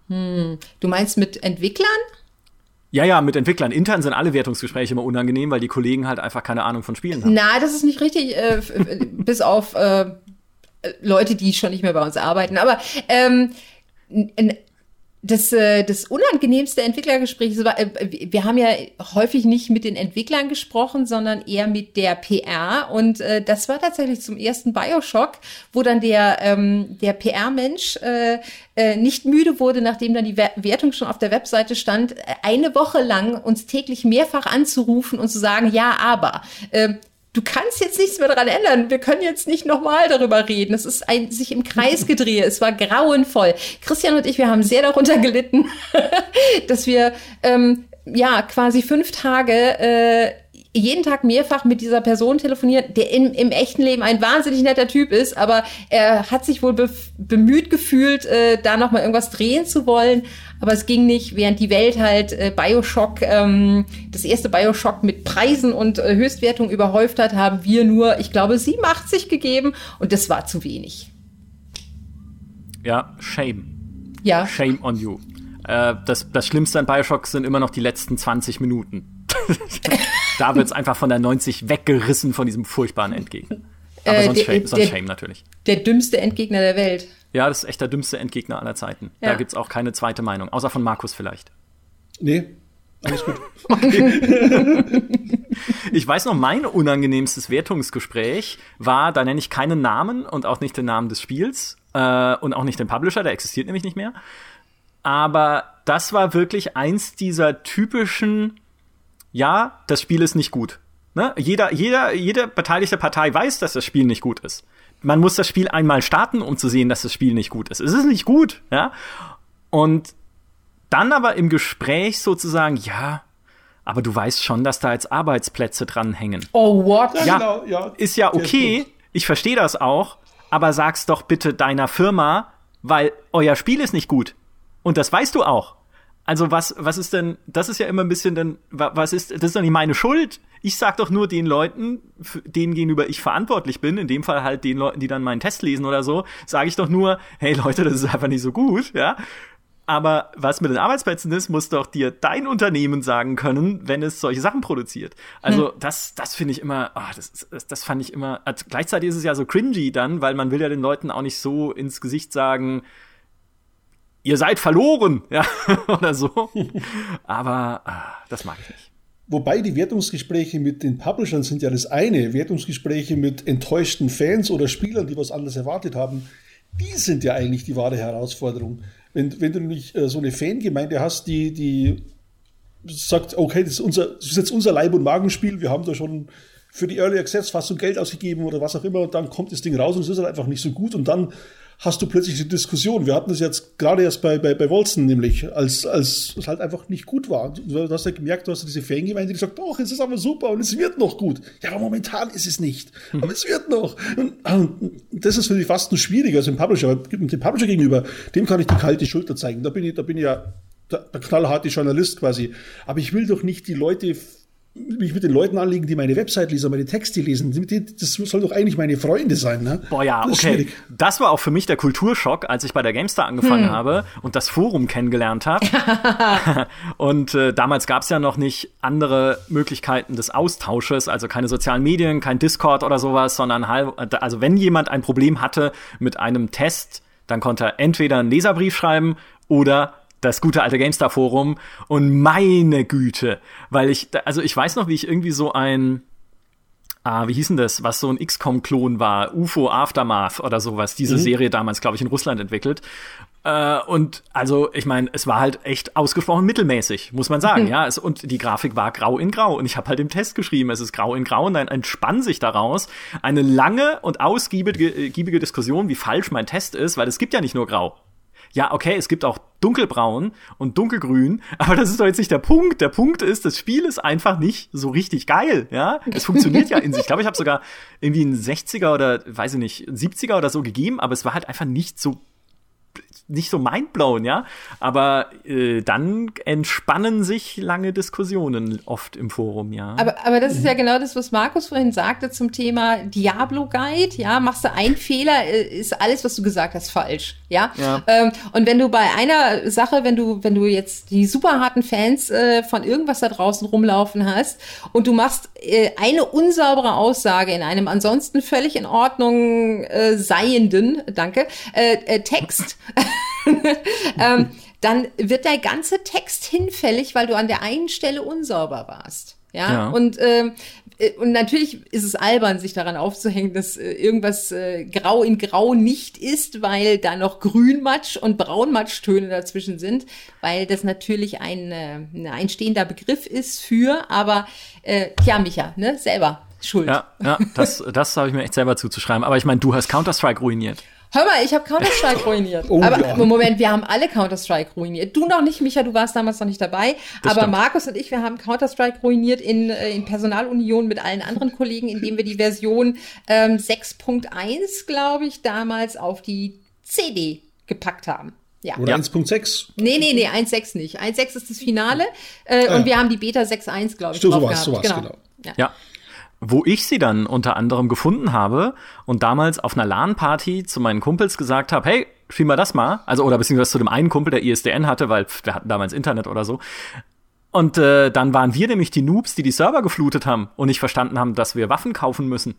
Hm. Du meinst mit Entwicklern? Ja, ja, mit Entwicklern. Intern sind alle Wertungsgespräche immer unangenehm, weil die Kollegen halt einfach keine Ahnung von Spielen haben. Na, das ist nicht richtig, äh, bis auf äh, Leute, die schon nicht mehr bei uns arbeiten. Aber ähm, das, äh, das unangenehmste Entwicklergespräch, äh, wir haben ja häufig nicht mit den Entwicklern gesprochen, sondern eher mit der PR. Und äh, das war tatsächlich zum ersten Bioshock, wo dann der, ähm, der PR-Mensch äh, äh, nicht müde wurde, nachdem dann die Wertung schon auf der Webseite stand, eine Woche lang uns täglich mehrfach anzurufen und zu sagen, ja, aber. Äh, du kannst jetzt nichts mehr daran ändern. Wir können jetzt nicht nochmal darüber reden. Es ist ein sich im Kreis *laughs* gedrehe. Es war grauenvoll. Christian und ich, wir haben sehr darunter gelitten, *laughs* dass wir ähm, ja quasi fünf Tage äh, jeden Tag mehrfach mit dieser Person telefoniert, der in, im echten Leben ein wahnsinnig netter Typ ist, aber er hat sich wohl be bemüht gefühlt, äh, da nochmal irgendwas drehen zu wollen. Aber es ging nicht, während die Welt halt äh, Bioshock, ähm, das erste Bioshock mit Preisen und äh, Höchstwertung überhäuft hat, haben wir nur, ich glaube, 87 gegeben und das war zu wenig. Ja, shame. Ja. Shame on you. Äh, das, das Schlimmste an Bioshock sind immer noch die letzten 20 Minuten. Da wird es einfach von der 90 weggerissen von diesem furchtbaren Endgegner. Aber äh, sonst, der, Shame, sonst der, Shame natürlich. Der dümmste Endgegner der Welt. Ja, das ist echt der dümmste Endgegner aller Zeiten. Ja. Da gibt's auch keine zweite Meinung, außer von Markus vielleicht. Nee, alles gut. *laughs* ich weiß noch, mein unangenehmstes Wertungsgespräch war, da nenne ich keinen Namen und auch nicht den Namen des Spiels äh, und auch nicht den Publisher, der existiert nämlich nicht mehr. Aber das war wirklich eins dieser typischen ja, das Spiel ist nicht gut. Ne? Jeder, jeder, jede beteiligte Partei weiß, dass das Spiel nicht gut ist. Man muss das Spiel einmal starten, um zu sehen, dass das Spiel nicht gut ist. Es ist nicht gut, ja. Und dann aber im Gespräch sozusagen, ja, aber du weißt schon, dass da jetzt Arbeitsplätze dranhängen. Oh, what? Ja, ja, genau, ja. ist ja okay. Ich verstehe das auch. Aber sag's doch bitte deiner Firma, weil euer Spiel ist nicht gut. Und das weißt du auch. Also was, was ist denn, das ist ja immer ein bisschen dann, was ist, das ist doch nicht meine Schuld. Ich sag doch nur den Leuten, denen gegenüber ich verantwortlich bin, in dem Fall halt den Leuten, die dann meinen Test lesen oder so, sage ich doch nur, hey Leute, das ist einfach nicht so gut, ja. Aber was mit den Arbeitsplätzen ist, muss doch dir dein Unternehmen sagen können, wenn es solche Sachen produziert. Also hm. das, das finde ich immer, oh, das, das, das fand ich immer. Also gleichzeitig ist es ja so cringy dann, weil man will ja den Leuten auch nicht so ins Gesicht sagen, ihr seid verloren, ja, *laughs* oder so. Aber ah, das mag ich nicht. Wobei die Wertungsgespräche mit den Publishern sind ja das eine. Wertungsgespräche mit enttäuschten Fans oder Spielern, die was anderes erwartet haben, die sind ja eigentlich die wahre Herausforderung. Wenn, wenn du nämlich äh, so eine Fangemeinde hast, die, die sagt, okay, das ist, unser, das ist jetzt unser Leib- und Magenspiel, wir haben da schon für die Early Access fast so Geld ausgegeben oder was auch immer, und dann kommt das Ding raus und es ist halt einfach nicht so gut und dann hast du plötzlich die Diskussion. Wir hatten das jetzt gerade erst bei, bei, bei Wolzen, nämlich, als, als es halt einfach nicht gut war. Du hast ja gemerkt, du hast diese Fangemeinde, die sagt, doch, es ist aber super und es wird noch gut. Ja, aber momentan ist es nicht. Hm. Aber es wird noch. Und, und das ist für die fast nur schwieriger als im Publisher. Aber dem Publisher gegenüber, dem kann ich die kalte Schulter zeigen. Da bin ich, da bin ich ja der, der knallharte Journalist quasi. Aber ich will doch nicht die Leute mich mit den Leuten anlegen, die meine Website lesen, meine Texte lesen. Das soll doch eigentlich meine Freunde sein, ne? Boah, ja, das okay. Schwierig. Das war auch für mich der Kulturschock, als ich bei der GameStar angefangen hm. habe und das Forum kennengelernt habe. *laughs* und äh, damals gab es ja noch nicht andere Möglichkeiten des Austausches, also keine sozialen Medien, kein Discord oder sowas, sondern halt, also wenn jemand ein Problem hatte mit einem Test, dann konnte er entweder einen Leserbrief schreiben oder das gute alte GameStar Forum und meine Güte, weil ich, also ich weiß noch, wie ich irgendwie so ein, ah, wie hieß denn das, was so ein XCOM-Klon war, UFO Aftermath oder sowas, diese mhm. Serie damals, glaube ich, in Russland entwickelt. Äh, und also, ich meine, es war halt echt ausgesprochen mittelmäßig, muss man sagen, mhm. ja. Es, und die Grafik war grau in grau. Und ich habe halt im Test geschrieben, es ist grau in grau und dann entspann sich daraus eine lange und ausgiebige Diskussion, wie falsch mein Test ist, weil es gibt ja nicht nur grau ja, okay, es gibt auch dunkelbraun und dunkelgrün, aber das ist doch jetzt nicht der Punkt. Der Punkt ist, das Spiel ist einfach nicht so richtig geil, ja. Es funktioniert ja in sich. Ich glaube, ich habe sogar irgendwie einen 60er oder, weiß ich nicht, 70er oder so gegeben, aber es war halt einfach nicht so nicht so mindblown, ja. Aber äh, dann entspannen sich lange Diskussionen oft im Forum, ja. Aber, aber das ist ja genau das, was Markus vorhin sagte zum Thema Diablo Guide. Ja, machst du einen Fehler, äh, ist alles, was du gesagt hast, falsch. Ja. ja. Ähm, und wenn du bei einer Sache, wenn du, wenn du jetzt die super harten Fans äh, von irgendwas da draußen rumlaufen hast und du machst äh, eine unsaubere Aussage in einem ansonsten völlig in Ordnung äh, seienden, danke, äh, äh, Text. *laughs* ähm, dann wird der ganze Text hinfällig, weil du an der einen Stelle unsauber warst. Ja, ja. und ähm, äh, und natürlich ist es albern, sich daran aufzuhängen, dass äh, irgendwas äh, grau in grau nicht ist, weil da noch Grünmatsch und Braunmatschtöne dazwischen sind, weil das natürlich ein, äh, ein stehender Begriff ist für, aber äh, ja, Micha, ne, selber schuld. Ja, ja das, das habe ich mir echt selber zuzuschreiben. Aber ich meine, du hast Counter-Strike ruiniert. Hör mal, ich habe Counter-Strike *laughs* ruiniert. Oh, aber ja. Moment, wir haben alle Counter-Strike ruiniert. Du noch nicht, Micha, du warst damals noch nicht dabei. Das aber stimmt. Markus und ich, wir haben Counter-Strike ruiniert in, äh, in Personalunion mit allen anderen *laughs* Kollegen, indem wir die Version ähm, 6.1, glaube ich, damals auf die CD gepackt haben. Ja. Oder ja. 1.6? Nee, nee, nee, 1.6 nicht. 1.6 ist das Finale. Äh, ah, und wir haben die Beta 6.1, glaube ich, Stimmt, sowas, sowas, genau. genau. Ja. ja wo ich sie dann unter anderem gefunden habe und damals auf einer LAN-Party zu meinen Kumpels gesagt habe, hey, spiel mal das mal. Also, oder beziehungsweise zu dem einen Kumpel, der ISDN hatte, weil wir hatten damals Internet oder so. Und äh, dann waren wir nämlich die Noobs, die die Server geflutet haben und nicht verstanden haben, dass wir Waffen kaufen müssen.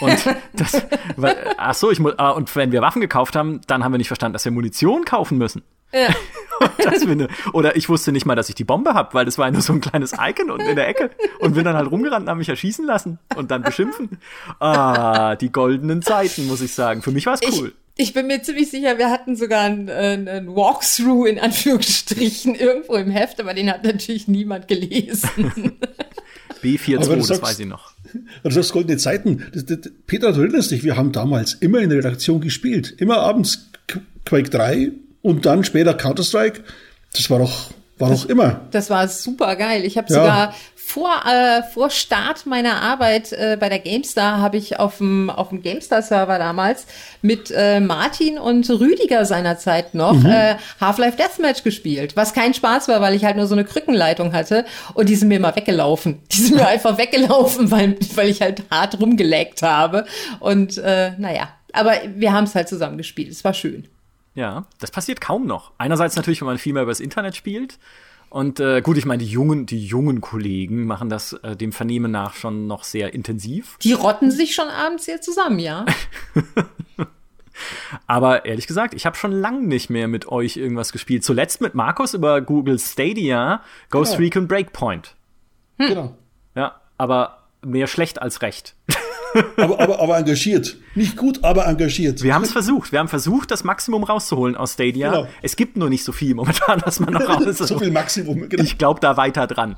Und *laughs* das, weil, ach so, ich muss, äh, und wenn wir Waffen gekauft haben, dann haben wir nicht verstanden, dass wir Munition kaufen müssen. Ja. *laughs* *laughs* eine, oder ich wusste nicht mal, dass ich die Bombe habe, weil das war nur so ein kleines Icon unten in der Ecke und bin dann halt rumgerannt und habe mich erschießen lassen und dann beschimpfen. Ah, die goldenen Zeiten, muss ich sagen. Für mich war es cool. Ich, ich, bin mir ziemlich sicher, wir hatten sogar einen, einen Walkthrough in Anführungsstrichen irgendwo im Heft, aber den hat natürlich niemand gelesen. *laughs* B42, das, das weiß ich noch. Du sagst goldene Zeiten. Das, das, Peter, du erinnerst dich, wir haben damals immer in der Redaktion gespielt. Immer abends Quake 3, und dann später Counter-Strike. Das war doch, war das, doch immer. Das war super geil. Ich habe ja. sogar vor, äh, vor Start meiner Arbeit äh, bei der GameStar habe ich auf dem auf dem GameStar-Server damals mit äh, Martin und Rüdiger seinerzeit noch mhm. äh, Half-Life Deathmatch gespielt, was kein Spaß war, weil ich halt nur so eine Krückenleitung hatte und die sind mir immer weggelaufen. *laughs* Die sind mir einfach weggelaufen, weil, weil ich halt hart rumgeleckt habe. Und äh, naja, aber wir haben es halt zusammen gespielt. Es war schön. Ja, das passiert kaum noch. Einerseits natürlich, wenn man viel mehr übers Internet spielt. Und äh, gut, ich meine, die jungen, die jungen Kollegen machen das äh, dem Vernehmen nach schon noch sehr intensiv. Die rotten sich schon abends hier zusammen, ja. *laughs* Aber ehrlich gesagt, ich habe schon lange nicht mehr mit euch irgendwas gespielt. Zuletzt mit Markus über Google Stadia, Ghost genau. Recon Breakpoint. Hm. Genau. Ja, aber mehr schlecht als recht. *laughs* aber, aber, aber engagiert. Nicht gut, aber engagiert. Wir haben es versucht. Wir haben versucht, das Maximum rauszuholen aus Stadia. Genau. Es gibt nur nicht so viel momentan, was man noch raus. *laughs* so viel Maximum. Genau. Ich glaube da weiter dran.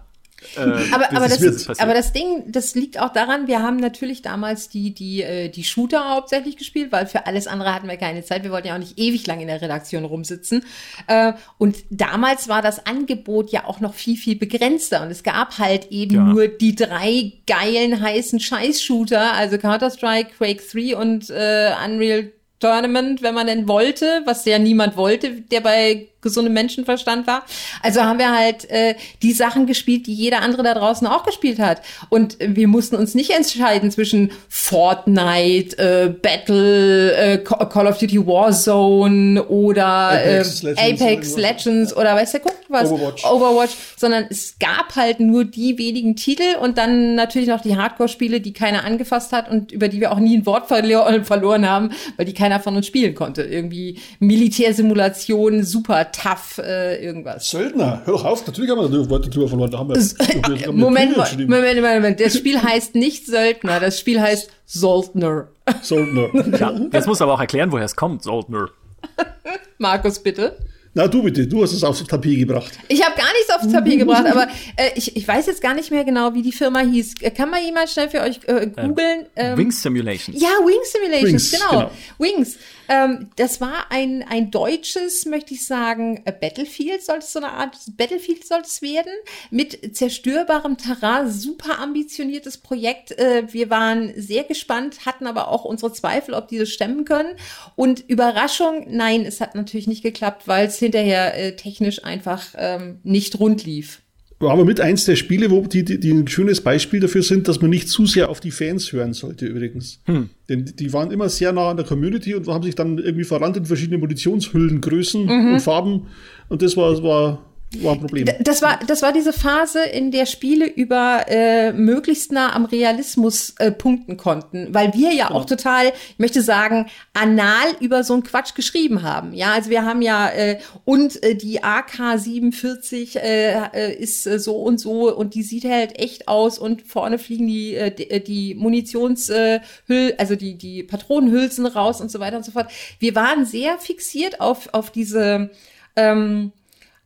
Äh, aber, aber, das, aber das Ding, das liegt auch daran, wir haben natürlich damals die, die, äh, die Shooter hauptsächlich gespielt, weil für alles andere hatten wir keine Zeit. Wir wollten ja auch nicht ewig lang in der Redaktion rumsitzen. Äh, und damals war das Angebot ja auch noch viel, viel begrenzter. Und es gab halt eben ja. nur die drei geilen, heißen Scheiß-Shooter, also Counter-Strike, Quake 3 und äh, Unreal Tournament, wenn man denn wollte, was ja niemand wollte, der bei gesundem Menschenverstand war. Also haben wir halt äh, die Sachen gespielt, die jeder andere da draußen auch gespielt hat. Und wir mussten uns nicht entscheiden zwischen Fortnite, äh, Battle, äh, Call of Duty Warzone oder Apex, äh, Legends, Apex Legends oder weiß der guck was Overwatch. Overwatch, sondern es gab halt nur die wenigen Titel und dann natürlich noch die Hardcore-Spiele, die keiner angefasst hat und über die wir auch nie ein Wort verlo *laughs* verloren haben, weil die keiner von uns spielen konnte. Irgendwie Militärsimulation, super tough, äh, irgendwas. Söldner, hör doch auf, natürlich haben wir Worte drüber verloren. Da haben wir, *laughs* Moment, Moment, Moment, Moment, das Spiel *laughs* heißt nicht Söldner, das Spiel heißt Soldner. Soldner. ja, jetzt muss aber auch erklären, woher es kommt, Soldner. Markus, bitte. Na, du bitte, du hast es aufs Tapet gebracht. Ich habe gar nichts aufs Tapet *laughs* gebracht, aber äh, ich, ich weiß jetzt gar nicht mehr genau, wie die Firma hieß. Kann mal jemand schnell für euch äh, googeln? Ähm, Wings Simulations. Ja, Wings Simulations, Wings, genau. genau. Wings. Ähm, das war ein, ein deutsches, möchte ich sagen, äh, Battlefield sollte es so eine Art Battlefield sollte es werden, mit zerstörbarem Terrain, super ambitioniertes Projekt. Äh, wir waren sehr gespannt, hatten aber auch unsere Zweifel, ob die das stemmen können. Und Überraschung, nein, es hat natürlich nicht geklappt, weil es hinterher äh, technisch einfach ähm, nicht rund lief war aber mit eins der Spiele, wo die, die, die ein schönes Beispiel dafür sind, dass man nicht zu sehr auf die Fans hören sollte, übrigens. Hm. Denn die waren immer sehr nah an der Community und haben sich dann irgendwie verrannt in verschiedene Munitionshüllengrößen mhm. und Farben. Und das war, war war ein Problem. Das war, das war diese Phase, in der Spiele über äh, möglichst nah am Realismus äh, punkten konnten, weil wir ja genau. auch total, ich möchte sagen, anal über so einen Quatsch geschrieben haben. Ja, also wir haben ja äh, und äh, die AK-47 äh, äh, ist äh, so und so und die sieht halt echt aus und vorne fliegen die äh, die, äh, die Munitionshüll, äh, also die die Patronenhülsen raus und so weiter und so fort. Wir waren sehr fixiert auf auf diese ähm,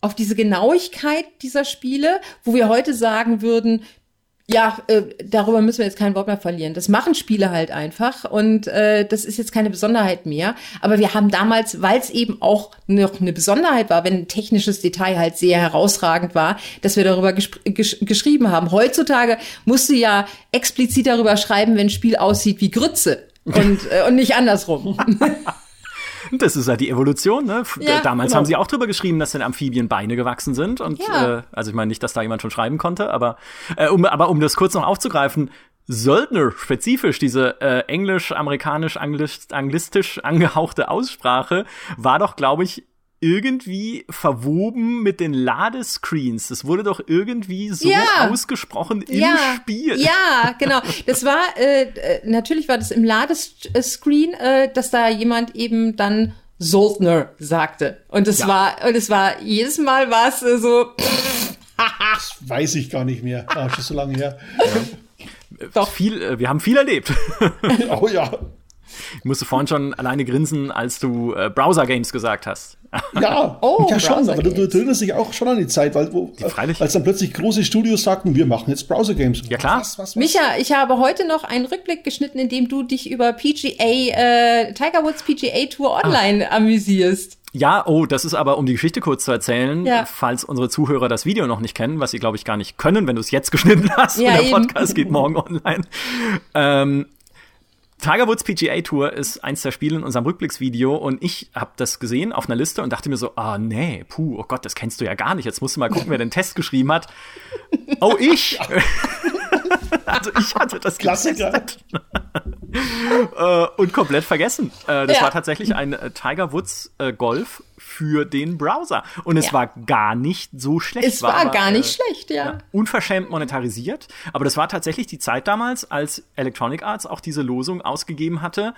auf diese Genauigkeit dieser Spiele, wo wir heute sagen würden, ja, äh, darüber müssen wir jetzt kein Wort mehr verlieren. Das machen Spiele halt einfach und äh, das ist jetzt keine Besonderheit mehr. Aber wir haben damals, weil es eben auch noch eine Besonderheit war, wenn ein technisches Detail halt sehr herausragend war, dass wir darüber gesch gesch geschrieben haben. Heutzutage musst du ja explizit darüber schreiben, wenn ein Spiel aussieht wie Grütze und, äh, und nicht andersrum. *laughs* *laughs* Das ist halt die Evolution, ne? Ja, Damals genau. haben sie auch drüber geschrieben, dass den Amphibien Beine gewachsen sind. Und ja. äh, also ich meine nicht, dass da jemand schon schreiben konnte, aber, äh, um, aber um das kurz noch aufzugreifen, Söldner spezifisch, diese äh, englisch-amerikanisch-anglistisch angehauchte Aussprache, war doch, glaube ich, irgendwie verwoben mit den Ladescreens. Das wurde doch irgendwie so ja. ausgesprochen im ja. Spiel. Ja, genau. Das war äh, äh, natürlich war das im Ladescreen, äh, dass da jemand eben dann Soldner sagte. Und es ja. war und es war jedes Mal war es äh, so. das weiß ich gar nicht mehr. Ah, schon so lange her. Doch viel. Äh, wir haben viel erlebt. oh ja. Ich musste vorhin schon alleine grinsen, als du äh, Browser Games gesagt hast. Ja, *laughs* oh, ja schon, aber du, du, erinnerst dich auch schon an die Zeit, weil wo, als dann plötzlich große Studios sagten, wir machen jetzt Browser Games. Ja klar. Was, was, was? Micha, ich habe heute noch einen Rückblick geschnitten, in dem du dich über PGA, äh, Tiger Woods PGA Tour ah. Online ah. amüsierst. Ja, oh, das ist aber, um die Geschichte kurz zu erzählen, ja. falls unsere Zuhörer das Video noch nicht kennen, was sie, glaube ich, gar nicht können, wenn du es jetzt geschnitten *laughs* hast. Ja, der Podcast geht morgen *laughs* online. Ähm, Tiger Woods PGA Tour ist eins der Spiele in unserem Rückblicksvideo und ich habe das gesehen auf einer Liste und dachte mir so, ah nee, puh, oh Gott, das kennst du ja gar nicht. Jetzt musst du mal gucken, wer den Test geschrieben hat. Oh, ich! *laughs* also ich hatte das Klassiker. *laughs* äh, und komplett vergessen. Äh, das ja. war tatsächlich ein äh, Tiger Woods äh, Golf für den Browser. Und es ja. war gar nicht so schlecht. Es war, war gar aber, nicht äh, schlecht, ja. ja. Unverschämt monetarisiert. Aber das war tatsächlich die Zeit damals, als Electronic Arts auch diese Losung ausgegeben hatte.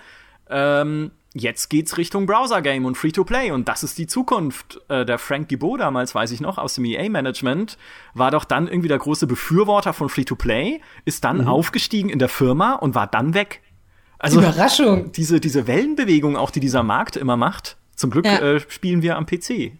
Ähm, jetzt geht's Richtung Browser-Game und Free-to-Play und das ist die Zukunft. Äh, der Frank Gibault damals, weiß ich noch, aus dem EA-Management, war doch dann irgendwie der große Befürworter von Free-to-Play, ist dann mhm. aufgestiegen in der Firma und war dann weg. Also, Überraschung. Diese, diese Wellenbewegung auch, die dieser Markt immer macht, zum Glück ja. äh, spielen wir am PC.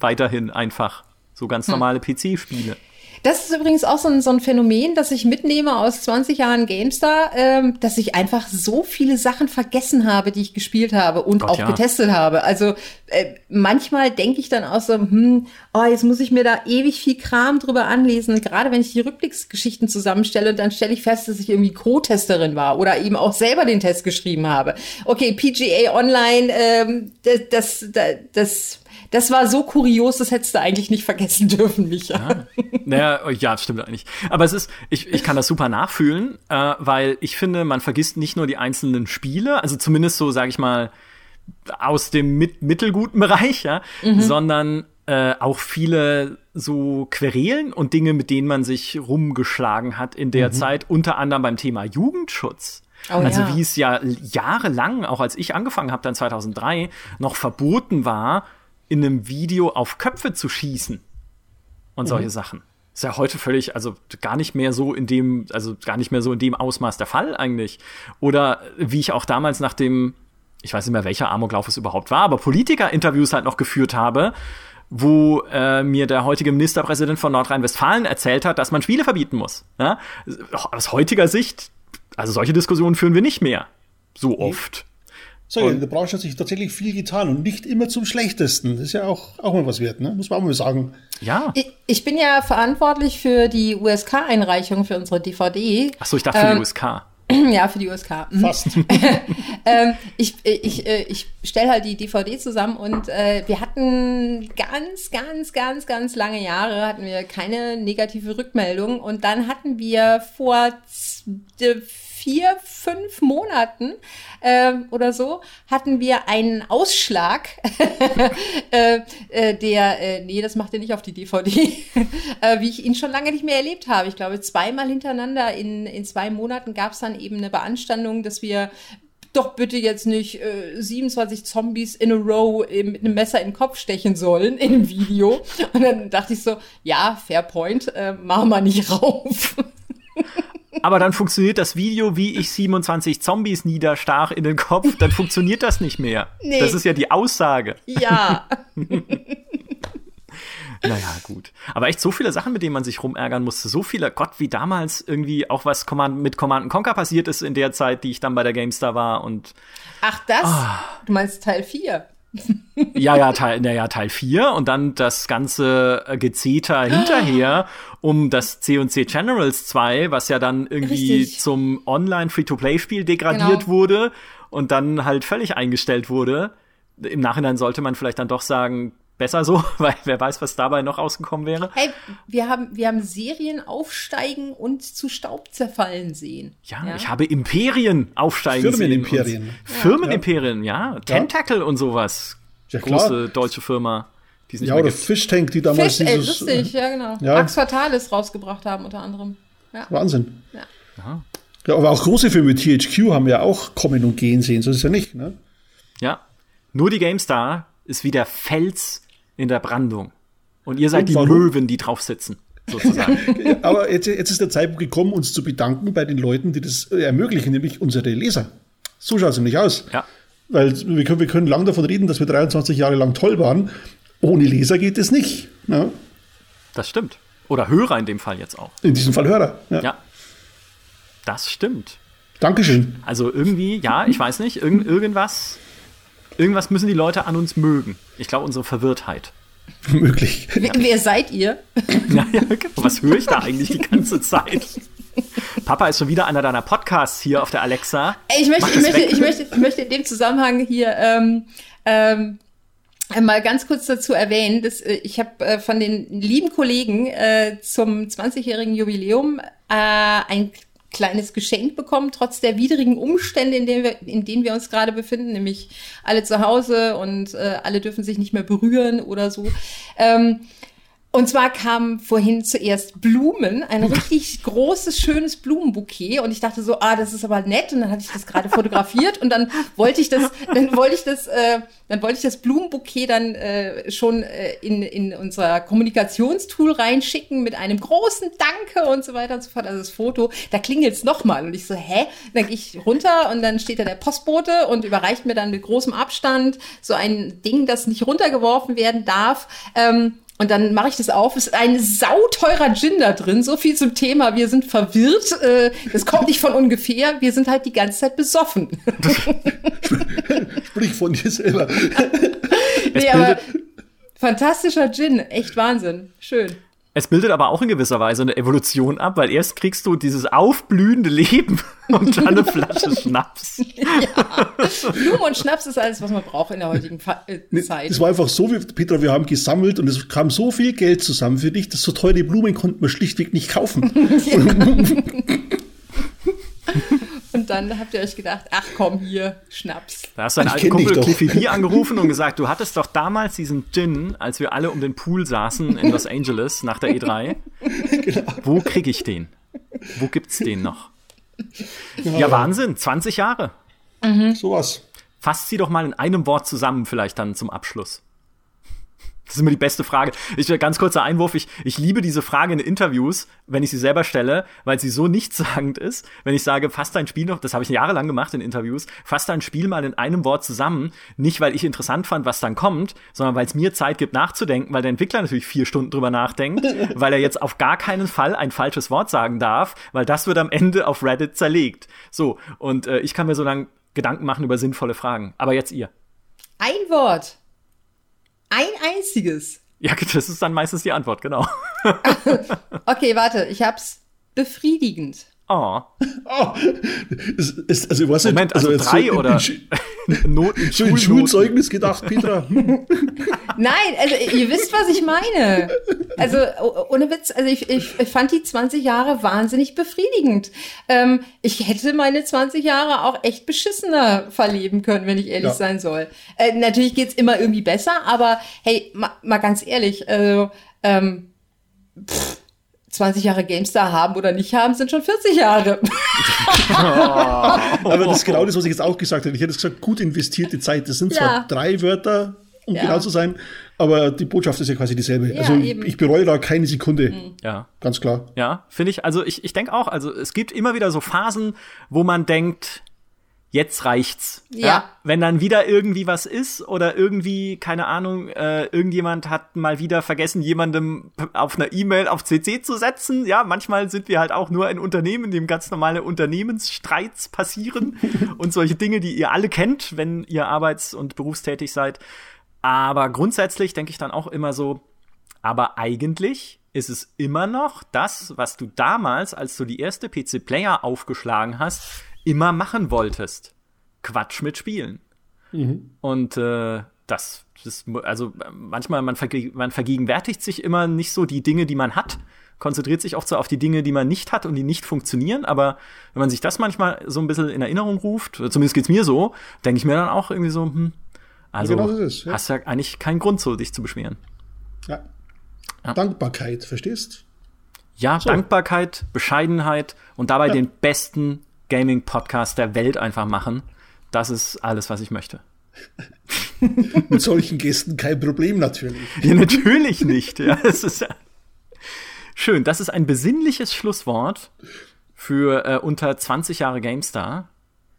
Weiterhin einfach. So ganz hm. normale hm. PC-Spiele. Das ist übrigens auch so ein, so ein Phänomen, das ich mitnehme aus 20 Jahren GameStar, ähm, dass ich einfach so viele Sachen vergessen habe, die ich gespielt habe und Gott, auch ja. getestet habe. Also äh, manchmal denke ich dann auch so, hm, oh, jetzt muss ich mir da ewig viel Kram drüber anlesen. Gerade wenn ich die Rückblicksgeschichten zusammenstelle dann stelle ich fest, dass ich irgendwie Co-Testerin war oder eben auch selber den Test geschrieben habe. Okay, PGA Online, ähm, das, das, das, das war so kurios, das hättest du eigentlich nicht vergessen dürfen, Micha. Naja, oh, ja, stimmt eigentlich. Aber es ist, ich, ich kann das super nachfühlen, äh, weil ich finde, man vergisst nicht nur die einzelnen Spiele, also zumindest so, sage ich mal, aus dem mit mittelguten Bereich, ja, sondern äh, auch viele so Querelen und Dinge, mit denen man sich rumgeschlagen hat in der Zeit, unter anderem beim Thema Jugendschutz. Oh also ja. wie es ja jahrelang, auch als ich angefangen habe, dann 2003, noch verboten war, in einem Video auf Köpfe zu schießen und solche Sachen. Ist ja heute völlig, also gar nicht mehr so in dem, also gar nicht mehr so in dem Ausmaß der Fall eigentlich. Oder wie ich auch damals nach dem, ich weiß nicht mehr, welcher Amoklauf es überhaupt war, aber Politiker-Interviews halt noch geführt habe, wo äh, mir der heutige Ministerpräsident von Nordrhein-Westfalen erzählt hat, dass man Spiele verbieten muss. Ja? Aus heutiger Sicht, also solche Diskussionen führen wir nicht mehr so oft. So, in der Branche hat sich tatsächlich viel getan und nicht immer zum Schlechtesten. Das ist ja auch, auch mal was wert, ne? muss man auch mal sagen. Ja. Ich, ich bin ja verantwortlich für die USK-Einreichung für unsere DVD. Achso, ich dachte für Ähm, die USK. *clears throat* Ja, für die USK. Mhm. Fast. *laughs* ähm, ich ich, äh, ich stelle halt die DVD zusammen und äh, wir hatten ganz, ganz, ganz, ganz lange Jahre hatten wir keine negative Rückmeldung und dann hatten wir vor vier, fünf Monaten äh, oder so hatten wir einen Ausschlag, *laughs* äh, äh, der, äh, nee, das macht er nicht auf die DVD, *laughs* äh, wie ich ihn schon lange nicht mehr erlebt habe. Ich glaube, zweimal hintereinander in, in zwei Monaten gab es dann eben eine Beanstandung, dass wir doch bitte jetzt nicht äh, 27 Zombies in a row äh, mit einem Messer in den Kopf stechen sollen in einem Video. Und dann dachte ich so, ja, fair point, äh, machen wir nicht *laughs* rauf. Aber dann funktioniert das Video, wie ich 27 Zombies niederstach in den Kopf, dann funktioniert das nicht mehr. Nee. Das ist ja die Aussage. ja. *laughs* Naja, gut. Aber echt so viele Sachen, mit denen man sich rumärgern musste. So viele, Gott, wie damals irgendwie auch was Command, mit Command Conquer passiert ist in der Zeit, die ich dann bei der GameStar war. Und Ach, das? Du meinst Teil 4? Ja, ja, Teil, naja, Teil 4 und dann das ganze äh, Gezeter *gasps* hinterher um das C&C Generals 2, was ja dann irgendwie Richtig. zum Online-Free-to-Play-Spiel degradiert Genau. wurde und dann halt völlig eingestellt wurde. Im Nachhinein sollte man vielleicht dann doch sagen, besser so, *laughs* weil wer weiß, was dabei noch rausgekommen wäre. Hey, wir haben, wir haben Serien aufsteigen und zu Staub zerfallen sehen. Ja, ich habe Imperien aufsteigen Firmenimperien. sehen. und- Firmenimperien, ja. Tentacle und sowas. Ja, klar. Große deutsche Firma, die Ja, oder gibt. Fish Tank, die damals Fisch, ey, dieses. lustig, ja, genau. Ja. Ax Fatalis rausgebracht haben, unter anderem. Ja. Wahnsinn. Ja. Ja, aber auch große Filme, THQ, haben ja auch kommen und gehen sehen. So ist es ja nicht. Ne? Ja. Nur die GameStar ist wie der Fels in der Brandung. Und ihr seid Und die warum? Möwen, die drauf sitzen, sozusagen. *laughs* Aber jetzt, jetzt ist der Zeitpunkt gekommen, uns zu bedanken bei den Leuten, die das äh, ermöglichen, nämlich unsere Leser. So schaut es nämlich aus. ja. Weil wir können, wir können lang davon reden, dass wir 23 Jahre lang toll waren. Ohne Leser geht es nicht. Ne? Das stimmt. Oder Hörer in dem Fall jetzt auch. In diesem Fall Hörer. Ja. Ja. Das stimmt. Dankeschön. Also irgendwie, ja, ich weiß nicht, irgend, irgendwas, irgendwas müssen die Leute an uns mögen. Ich glaube, unsere Verwirrtheit. *laughs* Möglich. Wer, wer seid ihr? *laughs* Ja, ja, genau. Was höre ich da eigentlich die ganze Zeit? Papa ist schon wieder einer deiner Podcasts hier auf der Alexa. Ich möchte, ich möchte, ich möchte, ich möchte in dem Zusammenhang hier ähm, ähm, mal ganz kurz dazu erwähnen, dass äh, ich habe äh, von den lieben Kollegen äh, zum 20-jährigen Jubiläum äh, ein kleines Geschenk bekommen, trotz der widrigen Umstände, in denen wir, in denen wir uns gerade befinden, nämlich alle zu Hause und äh, alle dürfen sich nicht mehr berühren oder so. Ähm, und zwar kamen vorhin zuerst Blumen, ein *laughs* richtig großes, schönes Blumenbouquet. Und ich dachte so, ah, das ist aber nett. Und dann hatte ich das gerade fotografiert und dann wollte ich das, dann wollte ich das, äh, dann wollte ich das Blumenbouquet dann äh, schon äh, in, in unser Kommunikationstool reinschicken mit einem großen Danke und so weiter und so fort. Also das Foto, da klingelt's nochmal. Und ich so, hä? Dann gehe ich runter und dann steht da der Postbote und überreicht mir dann mit großem Abstand so ein Ding, das nicht runtergeworfen werden darf. Ähm, und dann mache ich das auf. Es ist ein sauteurer Gin da drin. So viel zum Thema. Wir sind verwirrt. Äh, das kommt nicht von ungefähr. Wir sind halt die ganze Zeit besoffen. *laughs* Sprich von dir selber. *laughs* nee, aber fantastischer Gin. Echt Wahnsinn. Schön. Es bildet aber auch in gewisser Weise eine Evolution ab, weil erst kriegst du dieses aufblühende Leben *laughs* und dann eine Flasche *laughs* Schnaps. ja. Blumen und Schnaps ist alles, was man braucht in der heutigen Fa äh, Zeit. Es war einfach so, wie Petra, wir haben gesammelt und es kam so viel Geld zusammen für dich, dass so teure Blumen konnten wir schlichtweg nicht kaufen. *laughs* Und dann habt ihr euch gedacht, ach komm, hier, Schnaps. Da hast du deinen alten Kumpel Cliffy B angerufen und gesagt, du hattest doch damals diesen Gin, als wir alle um den Pool saßen in Los Angeles nach der E3. *laughs* Genau. Wo krieg ich den? Wo gibt's den noch? Ja, ja Wahnsinn, 20 Jahre. Mhm. Sowas. Fasst sie doch mal in einem Wort zusammen, vielleicht dann zum Abschluss. Das ist immer die beste Frage. Ich ganz kurzer Einwurf. Ich, ich liebe diese Frage in Interviews, wenn ich sie selber stelle, weil sie so *laughs* nichtssagend ist. Wenn ich sage, fass dein Spiel noch, das habe ich jahrelang gemacht in Interviews, fass dein Spiel mal in einem Wort zusammen. Nicht, weil ich interessant fand, was dann kommt, sondern weil es mir Zeit gibt nachzudenken, weil der Entwickler natürlich vier Stunden drüber nachdenkt, *laughs* weil er jetzt auf gar keinen Fall ein falsches Wort sagen darf, weil das wird am Ende auf Reddit zerlegt. So, und äh, ich kann mir so lange Gedanken machen über sinnvolle Fragen. Aber jetzt ihr. Ein Wort. Ein einziges. Ja, *laughs* das ist dann meistens die Antwort, genau. *laughs* okay, warte, ich hab's befriedigend. Oh. oh. Ist, ist, also, was Moment, also, also drei *laughs* *laughs* so oder Noten, so ein Schulzeugnis gedacht, Petra? *laughs* Nein, also ihr wisst, was ich meine. Also ohne Witz, also ich, ich, fand die 20 Jahre wahnsinnig befriedigend. Ähm, ich hätte meine 20 Jahre auch echt beschissener verleben können, wenn ich ehrlich ja. sein soll. Äh, natürlich geht's immer irgendwie besser, aber hey, ma, mal ganz ehrlich, also ähm, pff, 20 Jahre GameStar haben oder nicht haben, sind schon 40 Jahre. *laughs* Aber das ist genau das, was ich jetzt auch gesagt habe. Ich hätte gesagt, gut investierte Zeit. Das sind ja. zwar drei Wörter, um ja. genau zu sein, aber die Botschaft ist ja quasi dieselbe. Ja, also eben. ich bereue da keine Sekunde. Mhm. Ja. Ganz klar. Ja, finde ich. Also ich, ich denke auch, also es gibt immer wieder so Phasen, wo man denkt, jetzt reicht's. Ja. ja. Wenn dann wieder irgendwie was ist oder irgendwie, keine Ahnung, äh, irgendjemand hat mal wieder vergessen, jemandem auf einer E-Mail auf CC zu setzen. Ja, manchmal sind wir halt auch nur ein Unternehmen, in dem ganz normale Unternehmensstreits passieren *laughs* und solche Dinge, die ihr alle kennt, wenn ihr arbeits- und berufstätig seid. Aber grundsätzlich denke ich dann auch immer so, aber eigentlich ist es immer noch das, was du damals, als du die erste PC-Player aufgeschlagen hast, immer machen wolltest. Quatsch mit Spielen. Mhm. Und äh, das, das, also manchmal, man, verge man vergegenwärtigt sich immer nicht so die Dinge, die man hat, konzentriert sich oft so auf die Dinge, die man nicht hat und die nicht funktionieren. Aber wenn man sich das manchmal so ein bisschen in Erinnerung ruft, zumindest geht's mir so, denke ich mir dann auch irgendwie so, hm, also genau ist, ja. hast ja eigentlich keinen Grund, so dich zu beschweren. Ja. ja. Dankbarkeit, verstehst? Ja, so. Dankbarkeit, Bescheidenheit und dabei ja. den besten Gaming-Podcast der Welt einfach machen. Das ist alles, was ich möchte. *laughs* Mit solchen Gästen kein Problem natürlich. Ja, natürlich nicht. Ja, es ist ja schön. Das ist ein besinnliches Schlusswort für äh, unter 20 Jahre GameStar.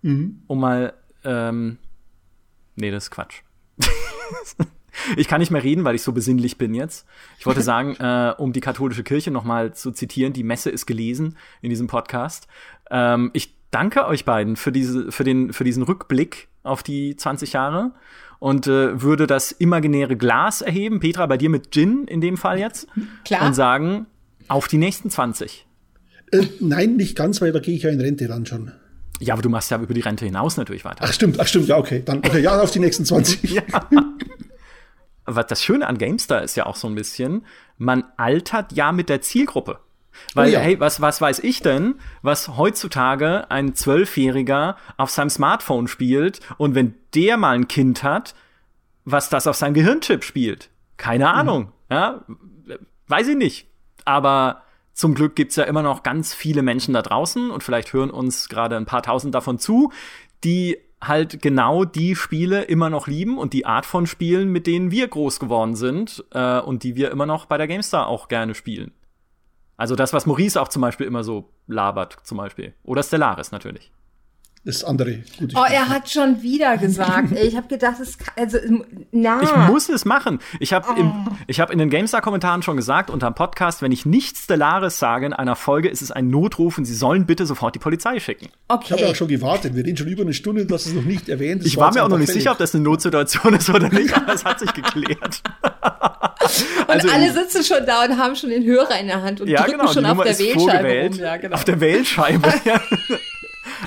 Mhm. Um mal, ähm, nee, das ist Quatsch. *laughs* ich kann nicht mehr reden, weil ich so besinnlich bin jetzt. Ich wollte *laughs* sagen, äh, um die katholische Kirche nochmal zu zitieren, die Messe ist gelesen in diesem Podcast. Ähm, ich danke euch beiden für, diese, für, den, für diesen Rückblick auf die 20 Jahre und äh, würde das imaginäre Glas erheben, Petra, bei dir mit Gin in dem Fall jetzt, Klar. und sagen, auf die nächsten 20. Äh, nein, nicht ganz, weil da gehe ich ja in Rente dann schon. Ja, aber du machst ja über die Rente hinaus natürlich weiter. Ach stimmt, ach stimmt, ja, okay. Dann okay, ja, auf die nächsten 20. *laughs* ja. Aber das Schöne an GameStar ist ja auch so ein bisschen, man altert ja mit der Zielgruppe. Weil, oh ja. hey, was, was weiß ich denn, was heutzutage ein Zwölfjähriger auf seinem Smartphone spielt und wenn der mal ein Kind hat, was das auf seinem Gehirnchip spielt? Keine mhm. Ahnung. Mhm. Ja, weiß ich nicht. Aber zum Glück gibt's ja immer noch ganz viele Menschen da draußen und vielleicht hören uns gerade ein paar tausend davon zu, die halt genau die Spiele immer noch lieben und die Art von Spielen, mit denen wir groß geworden sind äh, und die wir immer noch bei der GameStar auch gerne spielen. Also das, was Maurice auch zum Beispiel immer so labert, zum Beispiel. Oder Stellaris natürlich. Das andere gute Oh, er hat schon wieder gesagt. *laughs* Ich habe gedacht, es kann, also na. Ich muss es machen. Ich habe ich hab in den GameStar-Kommentaren schon gesagt, unter dem Podcast, wenn ich nichts Stellares sage in einer Folge, ist es ein Notruf und Sie sollen bitte sofort die Polizei schicken. Ich habe ja okay. auch schon gewartet. Wir reden schon über eine Stunde, du hast es noch nicht erwähnt. Es Ich war mir auch noch nicht fällig. sicher, ob das eine Notsituation ist oder nicht, aber es hat sich geklärt. *laughs* Und Also alle sitzen schon da und haben schon den Hörer in der Hand und ja, drücken genau, schon auf der ist Wählscheibe rum. Ja, genau. Auf der Wählscheibe. *laughs* ja.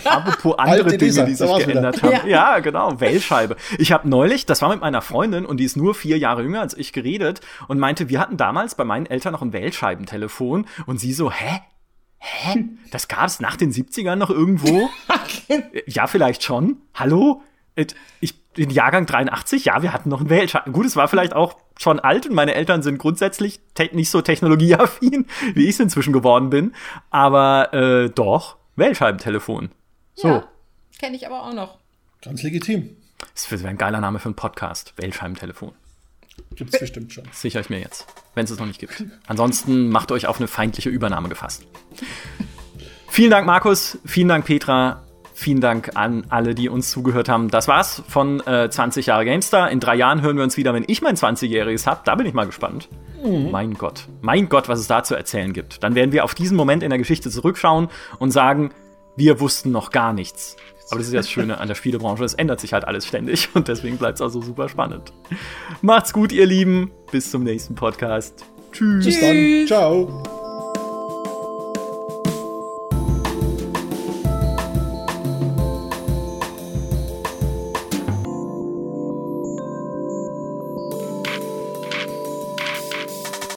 Apropos andere Alte Dinge, Lisa, die sich war's wieder. geändert haben. Ja. genau, Wählscheibe. Ich habe neulich, das war mit meiner Freundin und die ist nur vier Jahre jünger als ich geredet und meinte, wir hatten damals bei meinen Eltern noch ein Wählscheibentelefon und sie so, hä? Hä? Das gab's nach den 70ern noch irgendwo? *laughs* ja, vielleicht schon. Hallo? Ich bin Jahrgang 83, ja, wir hatten noch ein Wählscheiben. Gut, es war vielleicht auch schon alt und meine Eltern sind grundsätzlich te nicht so technologieaffin, *laughs* wie ich es inzwischen geworden bin. Aber äh, doch, Wählscheibentelefon. So. Ja, kenne ich aber auch noch. Ganz legitim. Das wäre ein geiler Name für einen Podcast. Wählscheibentelefon. Gibt's bestimmt schon. Sichere ich mir jetzt, wenn es es noch nicht gibt. Ansonsten macht euch auf eine feindliche Übernahme gefasst. Vielen Dank, Markus. Vielen Dank, Petra. Vielen Dank an alle, die uns zugehört haben. Das war's von äh, 20 Jahre GameStar. In drei Jahren hören wir uns wieder, wenn ich mein 20-Jähriges habe. Da bin ich mal gespannt. Mein Gott. Mein Gott, was es da zu erzählen gibt. Dann werden wir auf diesen Moment in der Geschichte zurückschauen und sagen, wir wussten noch gar nichts. Aber das ist ja das Schöne an der Spielebranche. Es ändert sich halt alles ständig und deswegen bleibt es auch so super spannend. Macht's gut, ihr Lieben. Bis zum nächsten Podcast. Tschüss. Bis dann. Ciao.